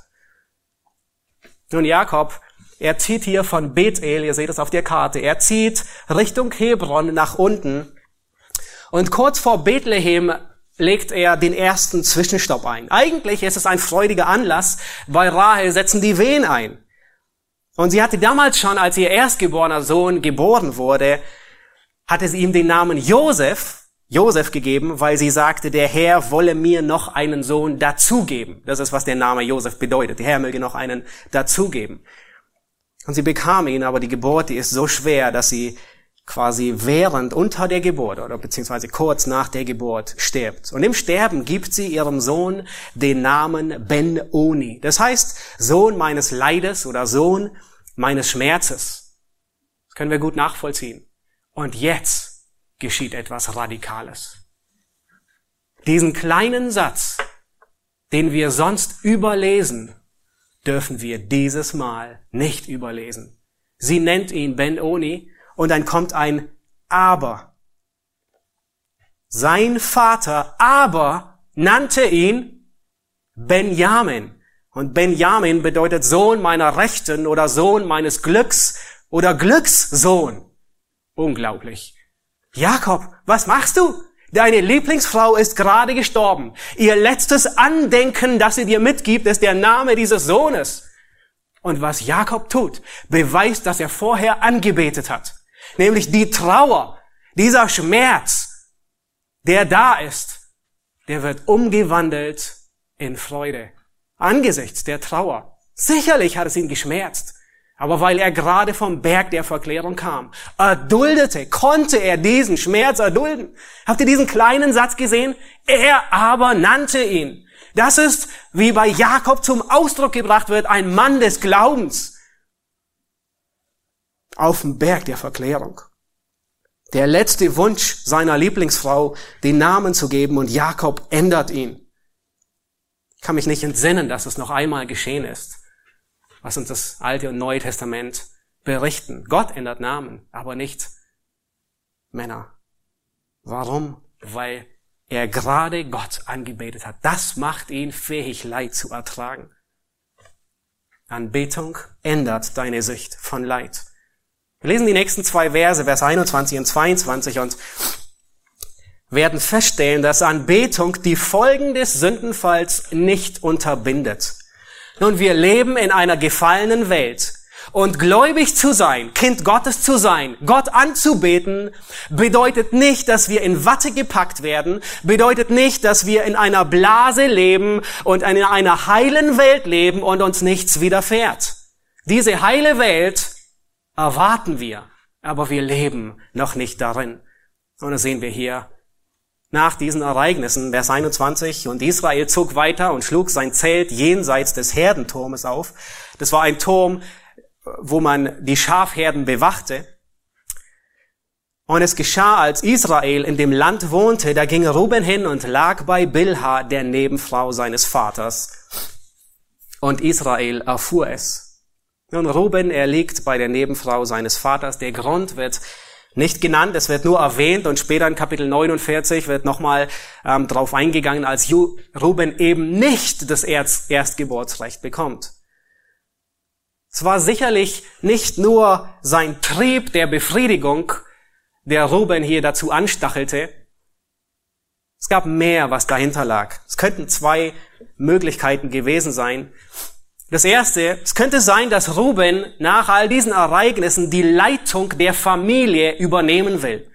Speaker 2: Nun, Jakob, er zieht hier von Bethel, ihr seht es auf der Karte, er zieht Richtung Hebron nach unten. Und kurz vor Bethlehem legt er den ersten Zwischenstopp ein. Eigentlich ist es ein freudiger Anlass, weil Rahel setzen die Wehen ein. Und sie hatte damals schon, als ihr erstgeborener Sohn geboren wurde, hatte sie ihm den Namen Josef, Josef gegeben, weil sie sagte, der Herr wolle mir noch einen Sohn dazugeben. Das ist, was der Name Josef bedeutet. Der Herr möge noch einen dazugeben. Und sie bekam ihn, aber die Geburt, die ist so schwer, dass sie quasi während, unter der Geburt oder beziehungsweise kurz nach der Geburt stirbt. Und im Sterben gibt sie ihrem Sohn den Namen Ben-Oni. Das heißt, Sohn meines Leides oder Sohn meines Schmerzes. Das können wir gut nachvollziehen. Und jetzt geschieht etwas Radikales. Diesen kleinen Satz, den wir sonst überlesen, dürfen wir dieses Mal nicht überlesen. Sie nennt ihn Ben-Oni und dann kommt ein Aber. Sein Vater aber nannte ihn Benjamin. Und Benjamin bedeutet Sohn meiner Rechten oder Sohn meines Glücks oder Glückssohn. Unglaublich. Jakob, was machst du? Deine Lieblingsfrau ist gerade gestorben. Ihr letztes Andenken, das sie dir mitgibt, ist der Name dieses Sohnes. Und was Jakob tut, beweist, dass er vorher angebetet hat nämlich die Trauer, dieser Schmerz, der da ist, der wird umgewandelt in Freude angesichts der Trauer. Sicherlich hat es ihn geschmerzt, aber weil er gerade vom Berg der Verklärung kam, erduldete, konnte er diesen Schmerz erdulden. Habt ihr diesen kleinen Satz gesehen? Er aber nannte ihn. Das ist, wie bei Jakob zum Ausdruck gebracht wird, ein Mann des Glaubens auf dem Berg der Verklärung. Der letzte Wunsch seiner Lieblingsfrau, den Namen zu geben und Jakob ändert ihn. Ich kann mich nicht entsinnen, dass es noch einmal geschehen ist, was uns das Alte und Neue Testament berichten. Gott ändert Namen, aber nicht Männer. Warum? Weil er gerade Gott angebetet hat. Das macht ihn fähig, Leid zu ertragen. Anbetung ändert deine Sicht von Leid. Wir lesen die nächsten zwei Verse, Vers 21 und 22 und werden feststellen, dass Anbetung die Folgen des Sündenfalls nicht unterbindet. Nun, wir leben in einer gefallenen Welt Und gläubig zu sein, Kind Gottes zu sein, Gott anzubeten, bedeutet nicht, dass wir in Watte gepackt werden, bedeutet nicht, dass wir in einer Blase leben und in einer heilen Welt leben und uns nichts widerfährt. Diese heile Welt erwarten wir, aber wir leben noch nicht darin. Und das sehen wir hier nach diesen Ereignissen, Vers 21, und Israel zog weiter und schlug sein Zelt jenseits des Herdenturmes auf. Das war ein Turm, wo man die Schafherden bewachte. Und es geschah, als Israel in dem Land wohnte, da ging Ruben hin und lag bei Bilha, der Nebenfrau seines Vaters. Und Israel erfuhr es. Nun, Ruben, er liegt bei der Nebenfrau seines Vaters. Der Grund wird nicht genannt, es wird nur erwähnt und später in Kapitel 49 wird nochmal ähm, darauf eingegangen, als Ju Ruben eben nicht das Erst Erstgeburtsrecht bekommt. Es war sicherlich nicht nur sein Trieb der Befriedigung, der Ruben hier dazu anstachelte. Es gab mehr, was dahinter lag. Es könnten zwei Möglichkeiten gewesen sein. Das erste, es könnte sein, dass Ruben nach all diesen Ereignissen die Leitung der Familie übernehmen will.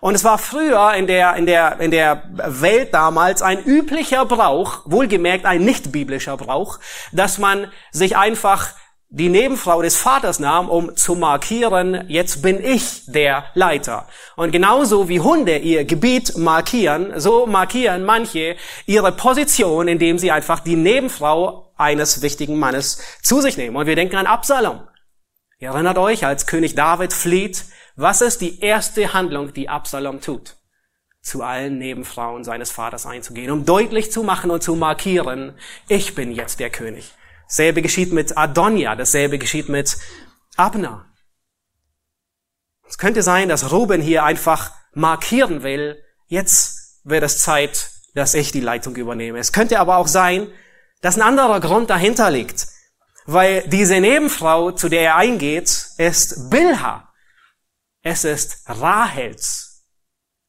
Speaker 2: Und es war früher in der, in der, in der Welt damals ein üblicher Brauch, wohlgemerkt ein nicht biblischer Brauch, dass man sich einfach die Nebenfrau des Vaters nahm, um zu markieren, jetzt bin ich der Leiter. Und genauso wie Hunde ihr Gebiet markieren, so markieren manche ihre Position, indem sie einfach die Nebenfrau eines wichtigen Mannes zu sich nehmen. Und wir denken an Absalom. Ihr erinnert euch, als König David flieht, was ist die erste Handlung, die Absalom tut? Zu allen Nebenfrauen seines Vaters einzugehen, um deutlich zu machen und zu markieren, ich bin jetzt der König. Dasselbe geschieht mit Adonia, dasselbe geschieht mit Abner. Es könnte sein, dass Ruben hier einfach markieren will, jetzt wird es Zeit, dass ich die Leitung übernehme. Es könnte aber auch sein, dass ein anderer Grund dahinter liegt, weil diese Nebenfrau, zu der er eingeht, ist Bilha. Es ist Rahels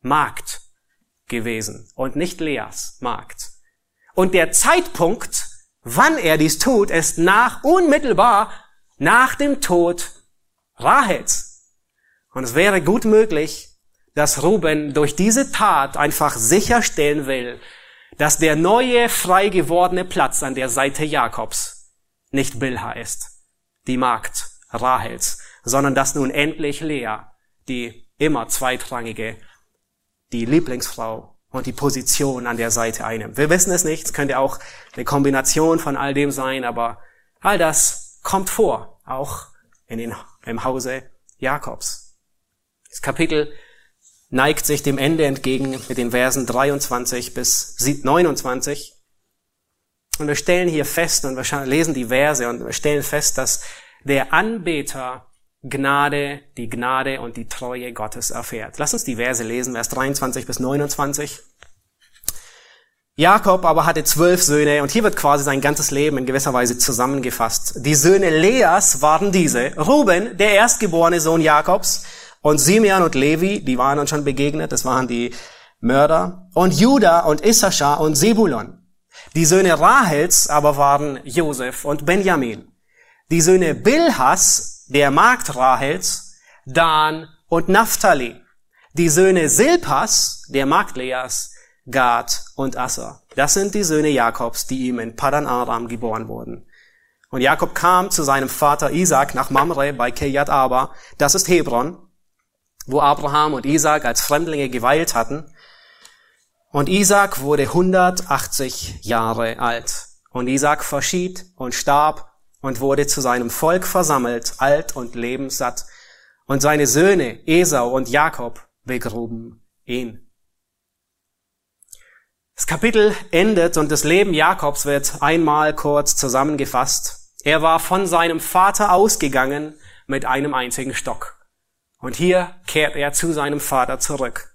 Speaker 2: Magd gewesen und nicht Leas Magd. Und der Zeitpunkt, Wann er dies tut, ist nach, unmittelbar nach dem Tod Rahels. Und es wäre gut möglich, dass Ruben durch diese Tat einfach sicherstellen will, dass der neue frei gewordene Platz an der Seite Jakobs nicht Bilha ist, die Magd Rahels, sondern dass nun endlich Lea, die immer zweitrangige, die Lieblingsfrau und die Position an der Seite einnimmt. Wir wissen es nicht, es könnte auch eine Kombination von all dem sein, aber all das kommt vor, auch in den, im Hause Jakobs. Das Kapitel neigt sich dem Ende entgegen mit den Versen 23 bis 29. Und wir stellen hier fest, und wir lesen die Verse, und wir stellen fest, dass der Anbeter Gnade, die Gnade und die Treue Gottes erfährt. Lass uns die Verse lesen, Vers 23 bis 29. Jakob aber hatte zwölf Söhne und hier wird quasi sein ganzes Leben in gewisser Weise zusammengefasst. Die Söhne Leas waren diese. Ruben, der erstgeborene Sohn Jakobs und Simeon und Levi, die waren uns schon begegnet, das waren die Mörder. Und Judah und Issachar und Sebulon. Die Söhne Rahels aber waren Josef und Benjamin. Die Söhne Bilhas der Magd Rahels, Dan und Naphtali. Die Söhne Silpas, der Magd Leas, Gad und Asser. Das sind die Söhne Jakobs, die ihm in Padan Aram geboren wurden. Und Jakob kam zu seinem Vater Isaac nach Mamre bei Kirjat Arba, das ist Hebron, wo Abraham und Isaac als Fremdlinge geweilt hatten. Und Isaac wurde 180 Jahre alt. Und Isaac verschied und starb und wurde zu seinem Volk versammelt, alt und lebenssatt, und seine Söhne Esau und Jakob begruben ihn. Das Kapitel endet und das Leben Jakobs wird einmal kurz zusammengefasst. Er war von seinem Vater ausgegangen mit einem einzigen Stock. Und hier kehrt er zu seinem Vater zurück.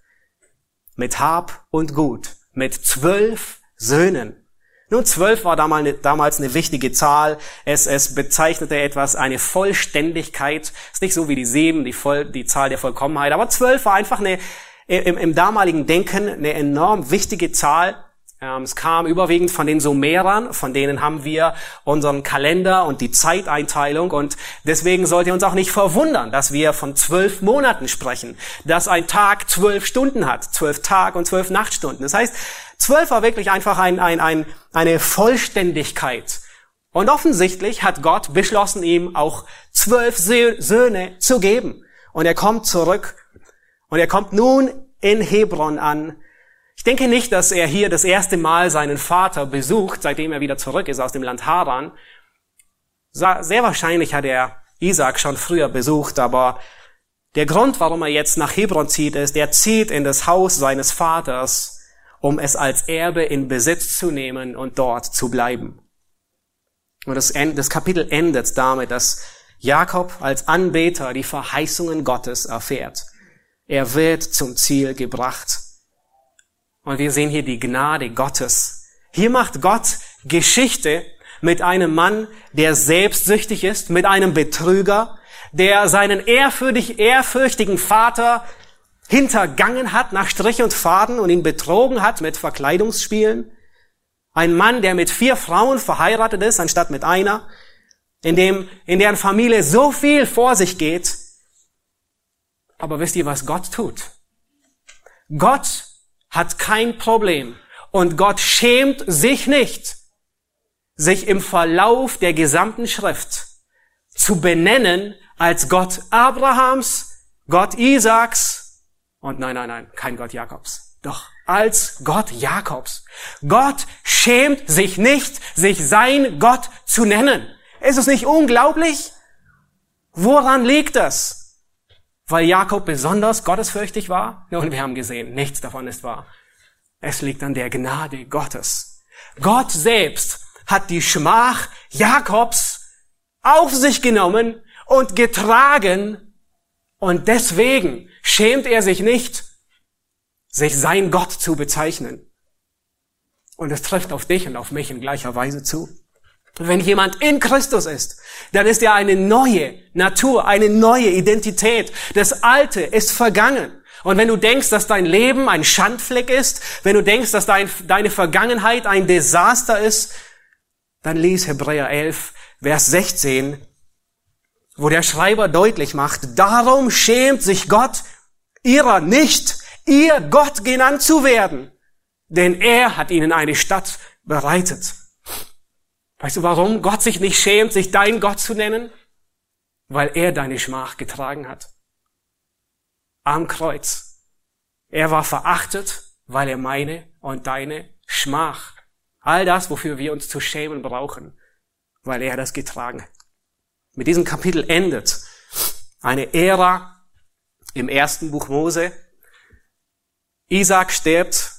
Speaker 2: Mit Hab und Gut, mit zwölf Söhnen. Nun, zwölf war damals eine wichtige Zahl. Es, es bezeichnete etwas, eine Vollständigkeit. Ist nicht so wie die sieben, die, Voll, die Zahl der Vollkommenheit. Aber zwölf war einfach eine, im, im damaligen Denken eine enorm wichtige Zahl. Ähm, es kam überwiegend von den Sumerern, von denen haben wir unseren Kalender und die Zeiteinteilung und deswegen sollte uns auch nicht verwundern, dass wir von zwölf Monaten sprechen, dass ein Tag zwölf Stunden hat, zwölf Tag und zwölf Nachtstunden. Das heißt, zwölf war wirklich einfach ein, ein, ein, eine Vollständigkeit. Und offensichtlich hat Gott beschlossen, ihm auch zwölf Söhne zu geben. Und er kommt zurück und er kommt nun in Hebron an, ich denke nicht, dass er hier das erste Mal seinen Vater besucht, seitdem er wieder zurück ist aus dem Land Haran. Sehr wahrscheinlich hat er Isaac schon früher besucht, aber der Grund, warum er jetzt nach Hebron zieht, ist, er zieht in das Haus seines Vaters, um es als Erbe in Besitz zu nehmen und dort zu bleiben. Und das, das Kapitel endet damit, dass Jakob als Anbeter die Verheißungen Gottes erfährt. Er wird zum Ziel gebracht. Und wir sehen hier die Gnade Gottes. Hier macht Gott Geschichte mit einem Mann, der selbstsüchtig ist, mit einem Betrüger, der seinen ehrfürchtig, ehrfürchtigen Vater hintergangen hat nach Strich und Faden und ihn betrogen hat mit Verkleidungsspielen. Ein Mann, der mit vier Frauen verheiratet ist, anstatt mit einer, in dem, in deren Familie so viel vor sich geht. Aber wisst ihr, was Gott tut? Gott hat kein Problem. Und Gott schämt sich nicht, sich im Verlauf der gesamten Schrift zu benennen als Gott Abrahams, Gott Isaaks und nein, nein, nein, kein Gott Jakobs. Doch als Gott Jakobs. Gott schämt sich nicht, sich sein Gott zu nennen. Ist es nicht unglaublich? Woran liegt das? Weil Jakob besonders gottesfürchtig war? Nun, wir haben gesehen, nichts davon ist wahr. Es liegt an der Gnade Gottes. Gott selbst hat die Schmach Jakobs auf sich genommen und getragen und deswegen schämt er sich nicht, sich sein Gott zu bezeichnen. Und es trifft auf dich und auf mich in gleicher Weise zu. Wenn jemand in Christus ist, dann ist er eine neue Natur, eine neue Identität. Das Alte ist vergangen. Und wenn du denkst, dass dein Leben ein Schandfleck ist, wenn du denkst, dass dein, deine Vergangenheit ein Desaster ist, dann lies Hebräer 11, Vers 16, wo der Schreiber deutlich macht, darum schämt sich Gott ihrer nicht, ihr Gott genannt zu werden, denn er hat ihnen eine Stadt bereitet. Weißt du, warum Gott sich nicht schämt, sich dein Gott zu nennen? Weil er deine Schmach getragen hat. Am Kreuz. Er war verachtet, weil er meine und deine Schmach, all das, wofür wir uns zu schämen brauchen, weil er das getragen hat. Mit diesem Kapitel endet eine Ära im ersten Buch Mose. Isaac stirbt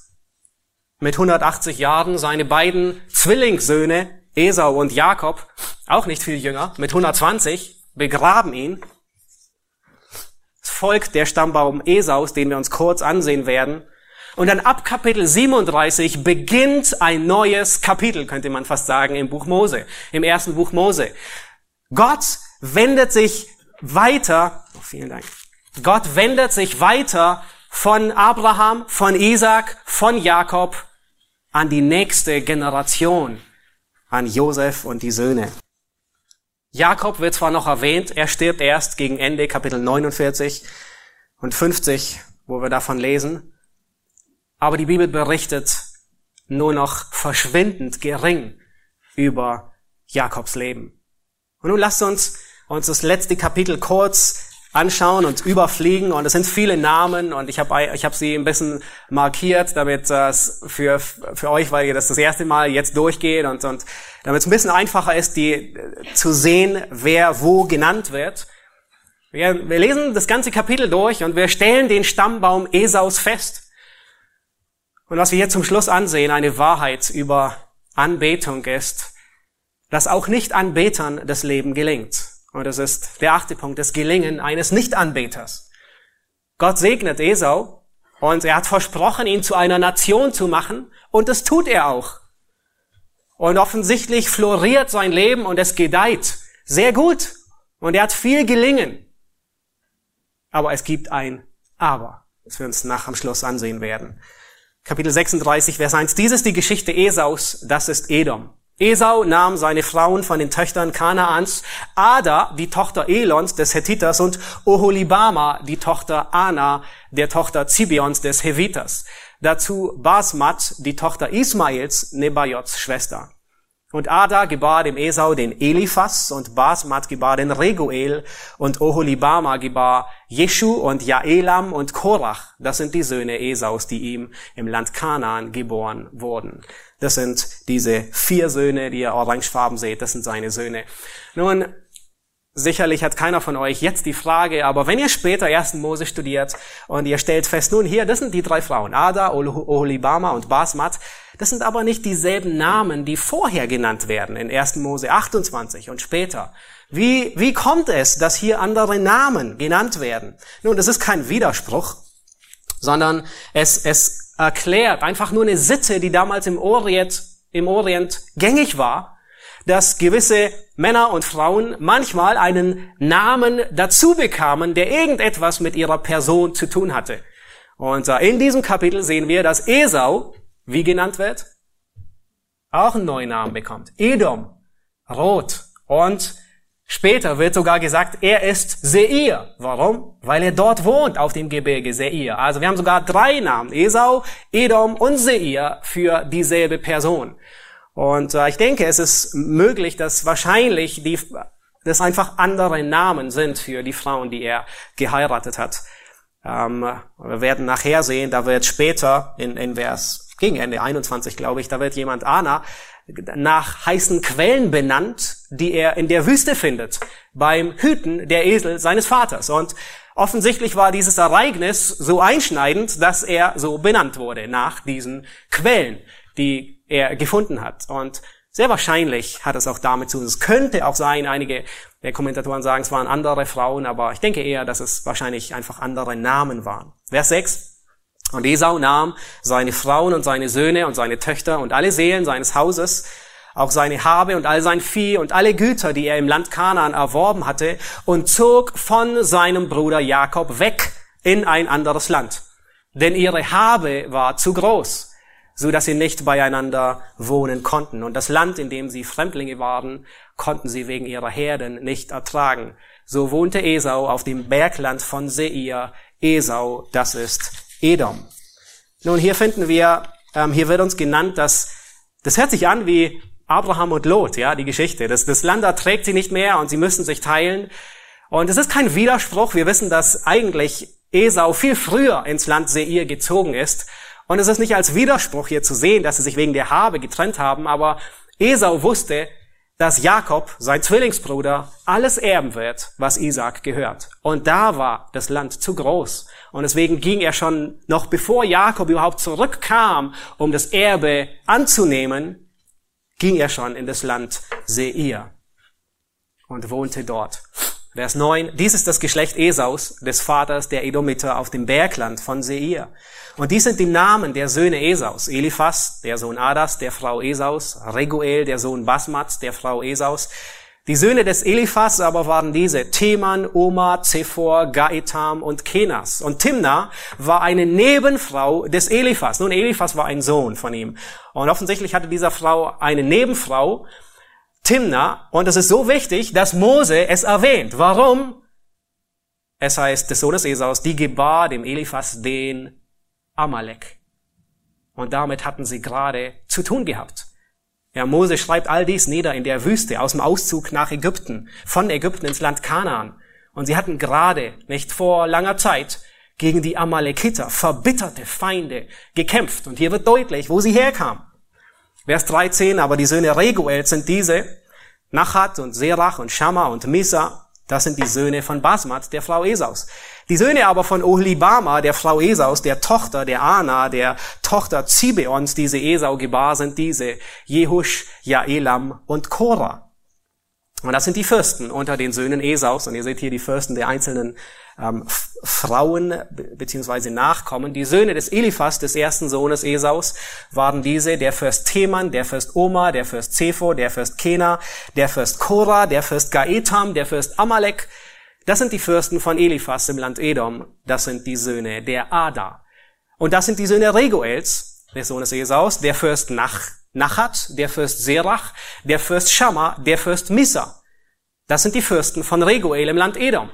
Speaker 2: mit 180 Jahren, seine beiden Zwillingssöhne Esau und Jakob, auch nicht viel jünger, mit 120, begraben ihn. Es folgt der Stammbaum Esaus, den wir uns kurz ansehen werden. Und dann ab Kapitel 37 beginnt ein neues Kapitel, könnte man fast sagen, im Buch Mose, im ersten Buch Mose. Gott wendet sich weiter, oh, vielen Dank, Gott wendet sich weiter von Abraham, von Isaac, von Jakob an die nächste Generation an Josef und die Söhne. Jakob wird zwar noch erwähnt, er stirbt erst gegen Ende Kapitel 49 und 50, wo wir davon lesen, aber die Bibel berichtet nur noch verschwindend gering über Jakobs Leben. Und nun lasst uns uns das letzte Kapitel kurz anschauen und überfliegen und es sind viele Namen und ich habe ich hab sie ein bisschen markiert, damit es für, für euch, weil ihr das das erste Mal jetzt durchgeht und, und damit es ein bisschen einfacher ist, die zu sehen, wer wo genannt wird. Wir, wir lesen das ganze Kapitel durch und wir stellen den Stammbaum Esaus fest. Und was wir hier zum Schluss ansehen, eine Wahrheit über Anbetung ist, dass auch nicht Anbetern das Leben gelingt. Und das ist der achte Punkt, das Gelingen eines Nichtanbeters. Gott segnet Esau und er hat versprochen, ihn zu einer Nation zu machen und das tut er auch. Und offensichtlich floriert sein Leben und es gedeiht sehr gut und er hat viel gelingen. Aber es gibt ein Aber, das wir uns nach am Schluss ansehen werden. Kapitel 36, Vers 1. Dies ist die Geschichte Esaus, das ist Edom. Esau nahm seine Frauen von den Töchtern Kanaans, Ada, die Tochter Elons des Hethiters, und Oholibama, die Tochter Ana, der Tochter Zibions des Heviters. Dazu Basmat, die Tochter Ismaels, Nebajots Schwester. Und Ada gebar dem Esau den Eliphas und Basmat gebar den Reguel und Oholibama gebar Jeschu und Jaelam und Korach. Das sind die Söhne Esaus, die ihm im Land Kanaan geboren wurden. Das sind diese vier Söhne, die ihr orangefarben seht. Das sind seine Söhne. Nun, Sicherlich hat keiner von euch jetzt die Frage, aber wenn ihr später 1. Mose studiert und ihr stellt fest, nun hier, das sind die drei Frauen, Ada, Oholibama und Basmat, das sind aber nicht dieselben Namen, die vorher genannt werden in 1. Mose 28 und später. Wie, wie kommt es, dass hier andere Namen genannt werden? Nun, das ist kein Widerspruch, sondern es, es erklärt einfach nur eine Sitte, die damals im Orient, im Orient gängig war, dass gewisse Männer und Frauen manchmal einen Namen dazu bekamen, der irgendetwas mit ihrer Person zu tun hatte. Und äh, in diesem Kapitel sehen wir, dass Esau, wie genannt wird, auch einen neuen Namen bekommt. Edom, Rot. Und später wird sogar gesagt, er ist Seir. Warum? Weil er dort wohnt, auf dem Gebirge Seir. Also wir haben sogar drei Namen, Esau, Edom und Seir für dieselbe Person. Und äh, ich denke, es ist möglich, dass wahrscheinlich die, das einfach andere Namen sind für die Frauen, die er geheiratet hat. Ähm, wir werden nachher sehen, da wird später in, in Vers gegen Ende 21, glaube ich, da wird jemand Anna nach heißen Quellen benannt, die er in der Wüste findet, beim Hüten der Esel seines Vaters. Und offensichtlich war dieses Ereignis so einschneidend, dass er so benannt wurde nach diesen Quellen, die er gefunden hat. Und sehr wahrscheinlich hat es auch damit zu tun. Es könnte auch sein, einige der Kommentatoren sagen, es waren andere Frauen, aber ich denke eher, dass es wahrscheinlich einfach andere Namen waren. Vers 6. Und Esau nahm seine Frauen und seine Söhne und seine Töchter und alle Seelen seines Hauses, auch seine Habe und all sein Vieh und alle Güter, die er im Land Kanaan erworben hatte, und zog von seinem Bruder Jakob weg in ein anderes Land. Denn ihre Habe war zu groß so dass sie nicht beieinander wohnen konnten. Und das Land, in dem sie Fremdlinge waren, konnten sie wegen ihrer Herden nicht ertragen. So wohnte Esau auf dem Bergland von Seir. Esau, das ist Edom. Nun, hier finden wir, ähm, hier wird uns genannt, dass, das hört sich an wie Abraham und Lot, ja, die Geschichte. Das, das Land erträgt sie nicht mehr und sie müssen sich teilen. Und es ist kein Widerspruch. Wir wissen, dass eigentlich Esau viel früher ins Land Seir gezogen ist und es ist nicht als Widerspruch hier zu sehen, dass sie sich wegen der Habe getrennt haben, aber Esau wusste, dass Jakob, sein Zwillingsbruder, alles erben wird, was Isaac gehört. Und da war das Land zu groß. Und deswegen ging er schon, noch bevor Jakob überhaupt zurückkam, um das Erbe anzunehmen, ging er schon in das Land Seir und wohnte dort. Vers 9. Dies ist das Geschlecht Esaus, des Vaters der Edomiter auf dem Bergland von Seir. Und dies sind die Namen der Söhne Esaus. Eliphas, der Sohn Adas, der Frau Esaus. Reguel, der Sohn Basmats, der Frau Esaus. Die Söhne des Eliphas aber waren diese, Teman, Oma, Zephor, Gaetam und Kenas. Und Timna war eine Nebenfrau des Eliphas. Nun, Eliphas war ein Sohn von ihm. Und offensichtlich hatte dieser Frau eine Nebenfrau, Timna, und es ist so wichtig, dass Mose es erwähnt. Warum? Es heißt des Sohnes Esaus, die gebar dem Eliphas den Amalek. Und damit hatten sie gerade zu tun gehabt. Ja, Mose schreibt all dies nieder in der Wüste aus dem Auszug nach Ägypten, von Ägypten ins Land Kanaan. Und sie hatten gerade, nicht vor langer Zeit, gegen die Amalekiter, verbitterte Feinde, gekämpft. Und hier wird deutlich, wo sie herkamen. Vers 13, aber die Söhne Reguel sind diese, Nachat und Serach und Shama und Misa, das sind die Söhne von Basmat, der Frau Esaus. Die Söhne aber von Ohlibama, der Frau Esaus, der Tochter der Ana, der Tochter Zibeons, diese Esau gebar, sind diese, Jehush, Jaelam und Korah. Und das sind die Fürsten unter den Söhnen Esaus. Und ihr seht hier die Fürsten der einzelnen ähm, Frauen beziehungsweise Nachkommen. Die Söhne des Eliphas, des ersten Sohnes Esaus, waren diese, der Fürst Teman, der Fürst Oma, der Fürst Zepho, der Fürst Kena, der Fürst Korah, der Fürst Gaetam, der Fürst Amalek. Das sind die Fürsten von Eliphas im Land Edom. Das sind die Söhne der Ada. Und das sind die Söhne Reguels. des Sohnes Esaus, der Fürst Nach Nachat, der Fürst Serach, der Fürst Schamma, der Fürst Missa. Das sind die Fürsten von Reguel im Land Edom.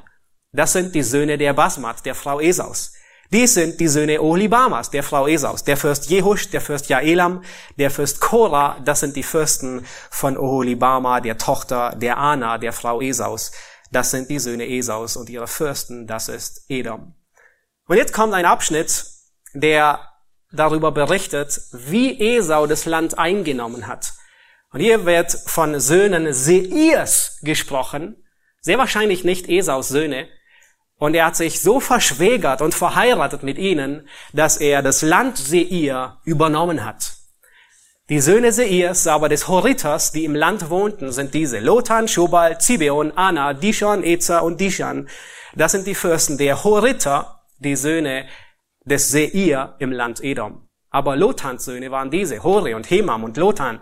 Speaker 2: Das sind die Söhne der Basmat, der Frau Esaus. Dies sind die Söhne Ohlibamas, der Frau Esaus, der Fürst Jehush, der Fürst Jaelam, der Fürst Korah, das sind die Fürsten von Oholibama, der Tochter der Ana, der Frau Esaus. Das sind die Söhne Esaus und ihre Fürsten, das ist Edom. Und jetzt kommt ein Abschnitt, der darüber berichtet, wie Esau das Land eingenommen hat. Und hier wird von Söhnen Seirs gesprochen, sehr wahrscheinlich nicht Esaus Söhne. Und er hat sich so verschwägert und verheiratet mit ihnen, dass er das Land Seir übernommen hat. Die Söhne Seirs, aber des Horitas, die im Land wohnten, sind diese. Lotan, Shobal, Zibeon, Anna, Dishon, Ezer und Dishan. Das sind die Fürsten der Horiter, die Söhne des Seir im Land Edom. Aber Lotans Söhne waren diese, Hore und Hemam und Lotan.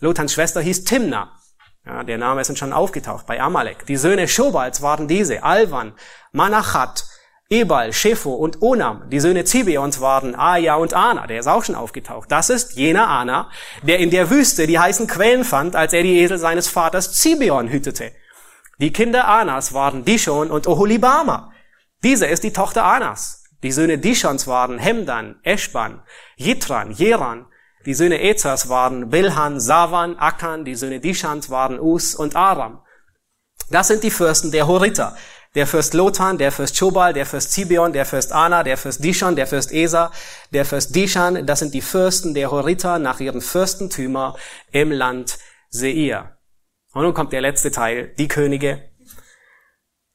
Speaker 2: Lotans Schwester hieß Timna. Ja, der Name ist schon aufgetaucht bei Amalek. Die Söhne Schobals waren diese, Alvan, Manachat, Ebal, Shepho und Onam. Die Söhne Zibeons waren Aja und Ana. Der ist auch schon aufgetaucht. Das ist jener Ana, der in der Wüste die heißen Quellen fand, als er die Esel seines Vaters Zibeon hütete. Die Kinder Anas waren Dishon und Oholibama. Diese ist die Tochter Anas. Die Söhne Dishons waren Hemdan, Eschban, Jitran, Jeran. Die Söhne Ezers waren Bilhan, Savan, Akan. Die Söhne Dishans waren Us und Aram. Das sind die Fürsten der Horiter. Der Fürst Lotan, der Fürst Chobal, der Fürst Zibeon, der Fürst Ana, der Fürst Dishon, der Fürst Esa, der Fürst Dishan. Das sind die Fürsten der Horiter nach ihren Fürstentümer im Land Seir. Und nun kommt der letzte Teil, die Könige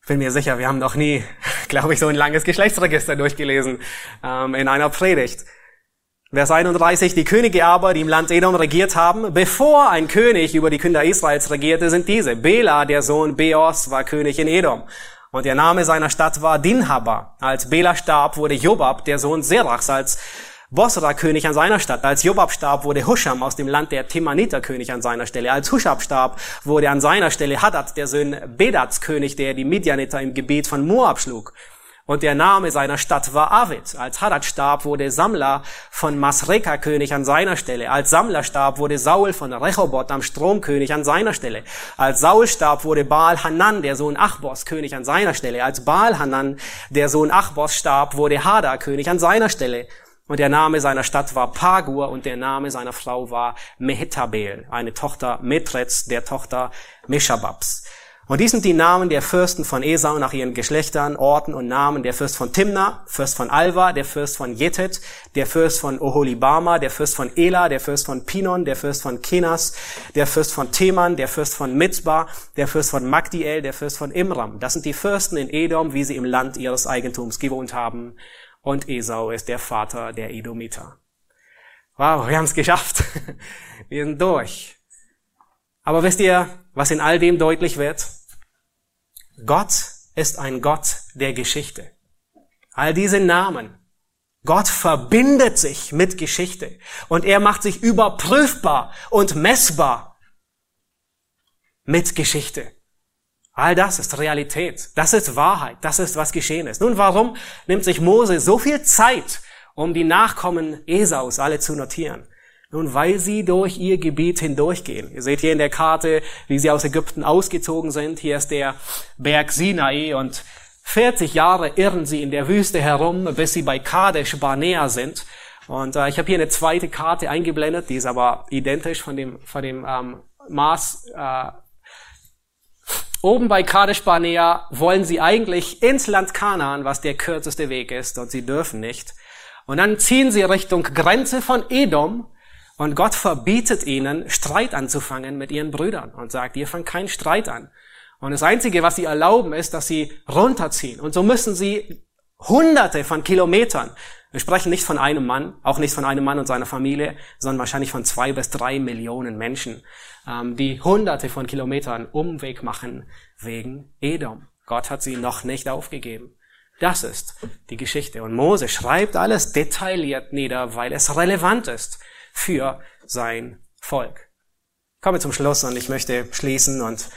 Speaker 2: bin mir sicher, wir haben noch nie, glaube ich, so ein langes Geschlechtsregister durchgelesen ähm, in einer Predigt. Vers 31, die Könige aber, die im Land Edom regiert haben, bevor ein König über die Kinder Israels regierte, sind diese. Bela, der Sohn Beos, war König in Edom. Und der Name seiner Stadt war Dinhaba. Als Bela starb, wurde Jobab, der Sohn Serachs, als Bosra König an seiner Stadt. Als Jobab starb, wurde Husham aus dem Land der Timaniter König an seiner Stelle. Als Hushab starb, wurde an seiner Stelle Hadad, der Sohn Bedats König, der die Midianiter im Gebiet von Moab schlug. Und der Name seiner Stadt war Avid. Als Hadad starb, wurde Samla von Masreka König an seiner Stelle. Als Samla starb, wurde Saul von Rechoboth am Strom König an seiner Stelle. Als Saul starb, wurde Baal Hanan, der Sohn Achbos, König an seiner Stelle. Als Baal Hanan, der Sohn Achbos, starb, wurde Hada König an seiner Stelle. Und der Name seiner Stadt war Pagur und der Name seiner Frau war Mehetabel, eine Tochter Metrets, der Tochter Meshababs. Und dies sind die Namen der Fürsten von Esau nach ihren Geschlechtern, Orten und Namen. Der Fürst von Timna, Fürst von Alva, der Fürst von Jetet, der Fürst von Oholibama, der Fürst von Ela, der Fürst von Pinon, der Fürst von Kenas, der Fürst von Teman, der Fürst von Mitzbah, der Fürst von Magdiel, der Fürst von Imram. Das sind die Fürsten in Edom, wie sie im Land ihres Eigentums gewohnt haben und Esau ist der Vater der Edomiter. Wow, wir haben es geschafft. Wir sind durch. Aber wisst ihr, was in all dem deutlich wird? Gott ist ein Gott der Geschichte. All diese Namen. Gott verbindet sich mit Geschichte und er macht sich überprüfbar und messbar mit Geschichte. All das ist Realität. Das ist Wahrheit. Das ist, was geschehen ist. Nun, warum nimmt sich Mose so viel Zeit, um die Nachkommen Esaus alle zu notieren? Nun, weil sie durch ihr Gebiet hindurchgehen. Ihr seht hier in der Karte, wie sie aus Ägypten ausgezogen sind. Hier ist der Berg Sinai und 40 Jahre irren sie in der Wüste herum, bis sie bei Kadesh Barnea sind. Und äh, ich habe hier eine zweite Karte eingeblendet, die ist aber identisch von dem, von dem ähm, Maß, äh, Oben bei Kadesh Barnea wollen sie eigentlich ins Land Kanaan, was der kürzeste Weg ist, und sie dürfen nicht. Und dann ziehen sie Richtung Grenze von Edom, und Gott verbietet ihnen, Streit anzufangen mit ihren Brüdern und sagt, ihr fangt keinen Streit an. Und das Einzige, was sie erlauben, ist, dass sie runterziehen. Und so müssen sie hunderte von Kilometern wir sprechen nicht von einem Mann, auch nicht von einem Mann und seiner Familie, sondern wahrscheinlich von zwei bis drei Millionen Menschen, ähm, die hunderte von Kilometern Umweg machen wegen Edom. Gott hat sie noch nicht aufgegeben. Das ist die Geschichte. Und Mose schreibt alles detailliert nieder, weil es relevant ist für sein Volk. Ich komme zum Schluss und ich möchte schließen und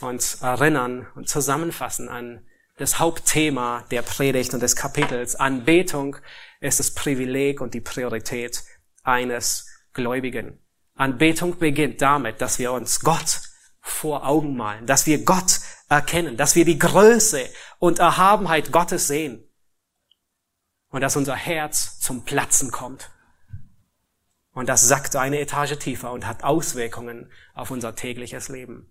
Speaker 2: uns erinnern und zusammenfassen an das Hauptthema der Predigt und des Kapitels. Anbetung ist das Privileg und die Priorität eines Gläubigen. Anbetung beginnt damit, dass wir uns Gott vor Augen malen, dass wir Gott erkennen, dass wir die Größe und Erhabenheit Gottes sehen und dass unser Herz zum Platzen kommt und das sackte eine Etage tiefer und hat Auswirkungen auf unser tägliches Leben.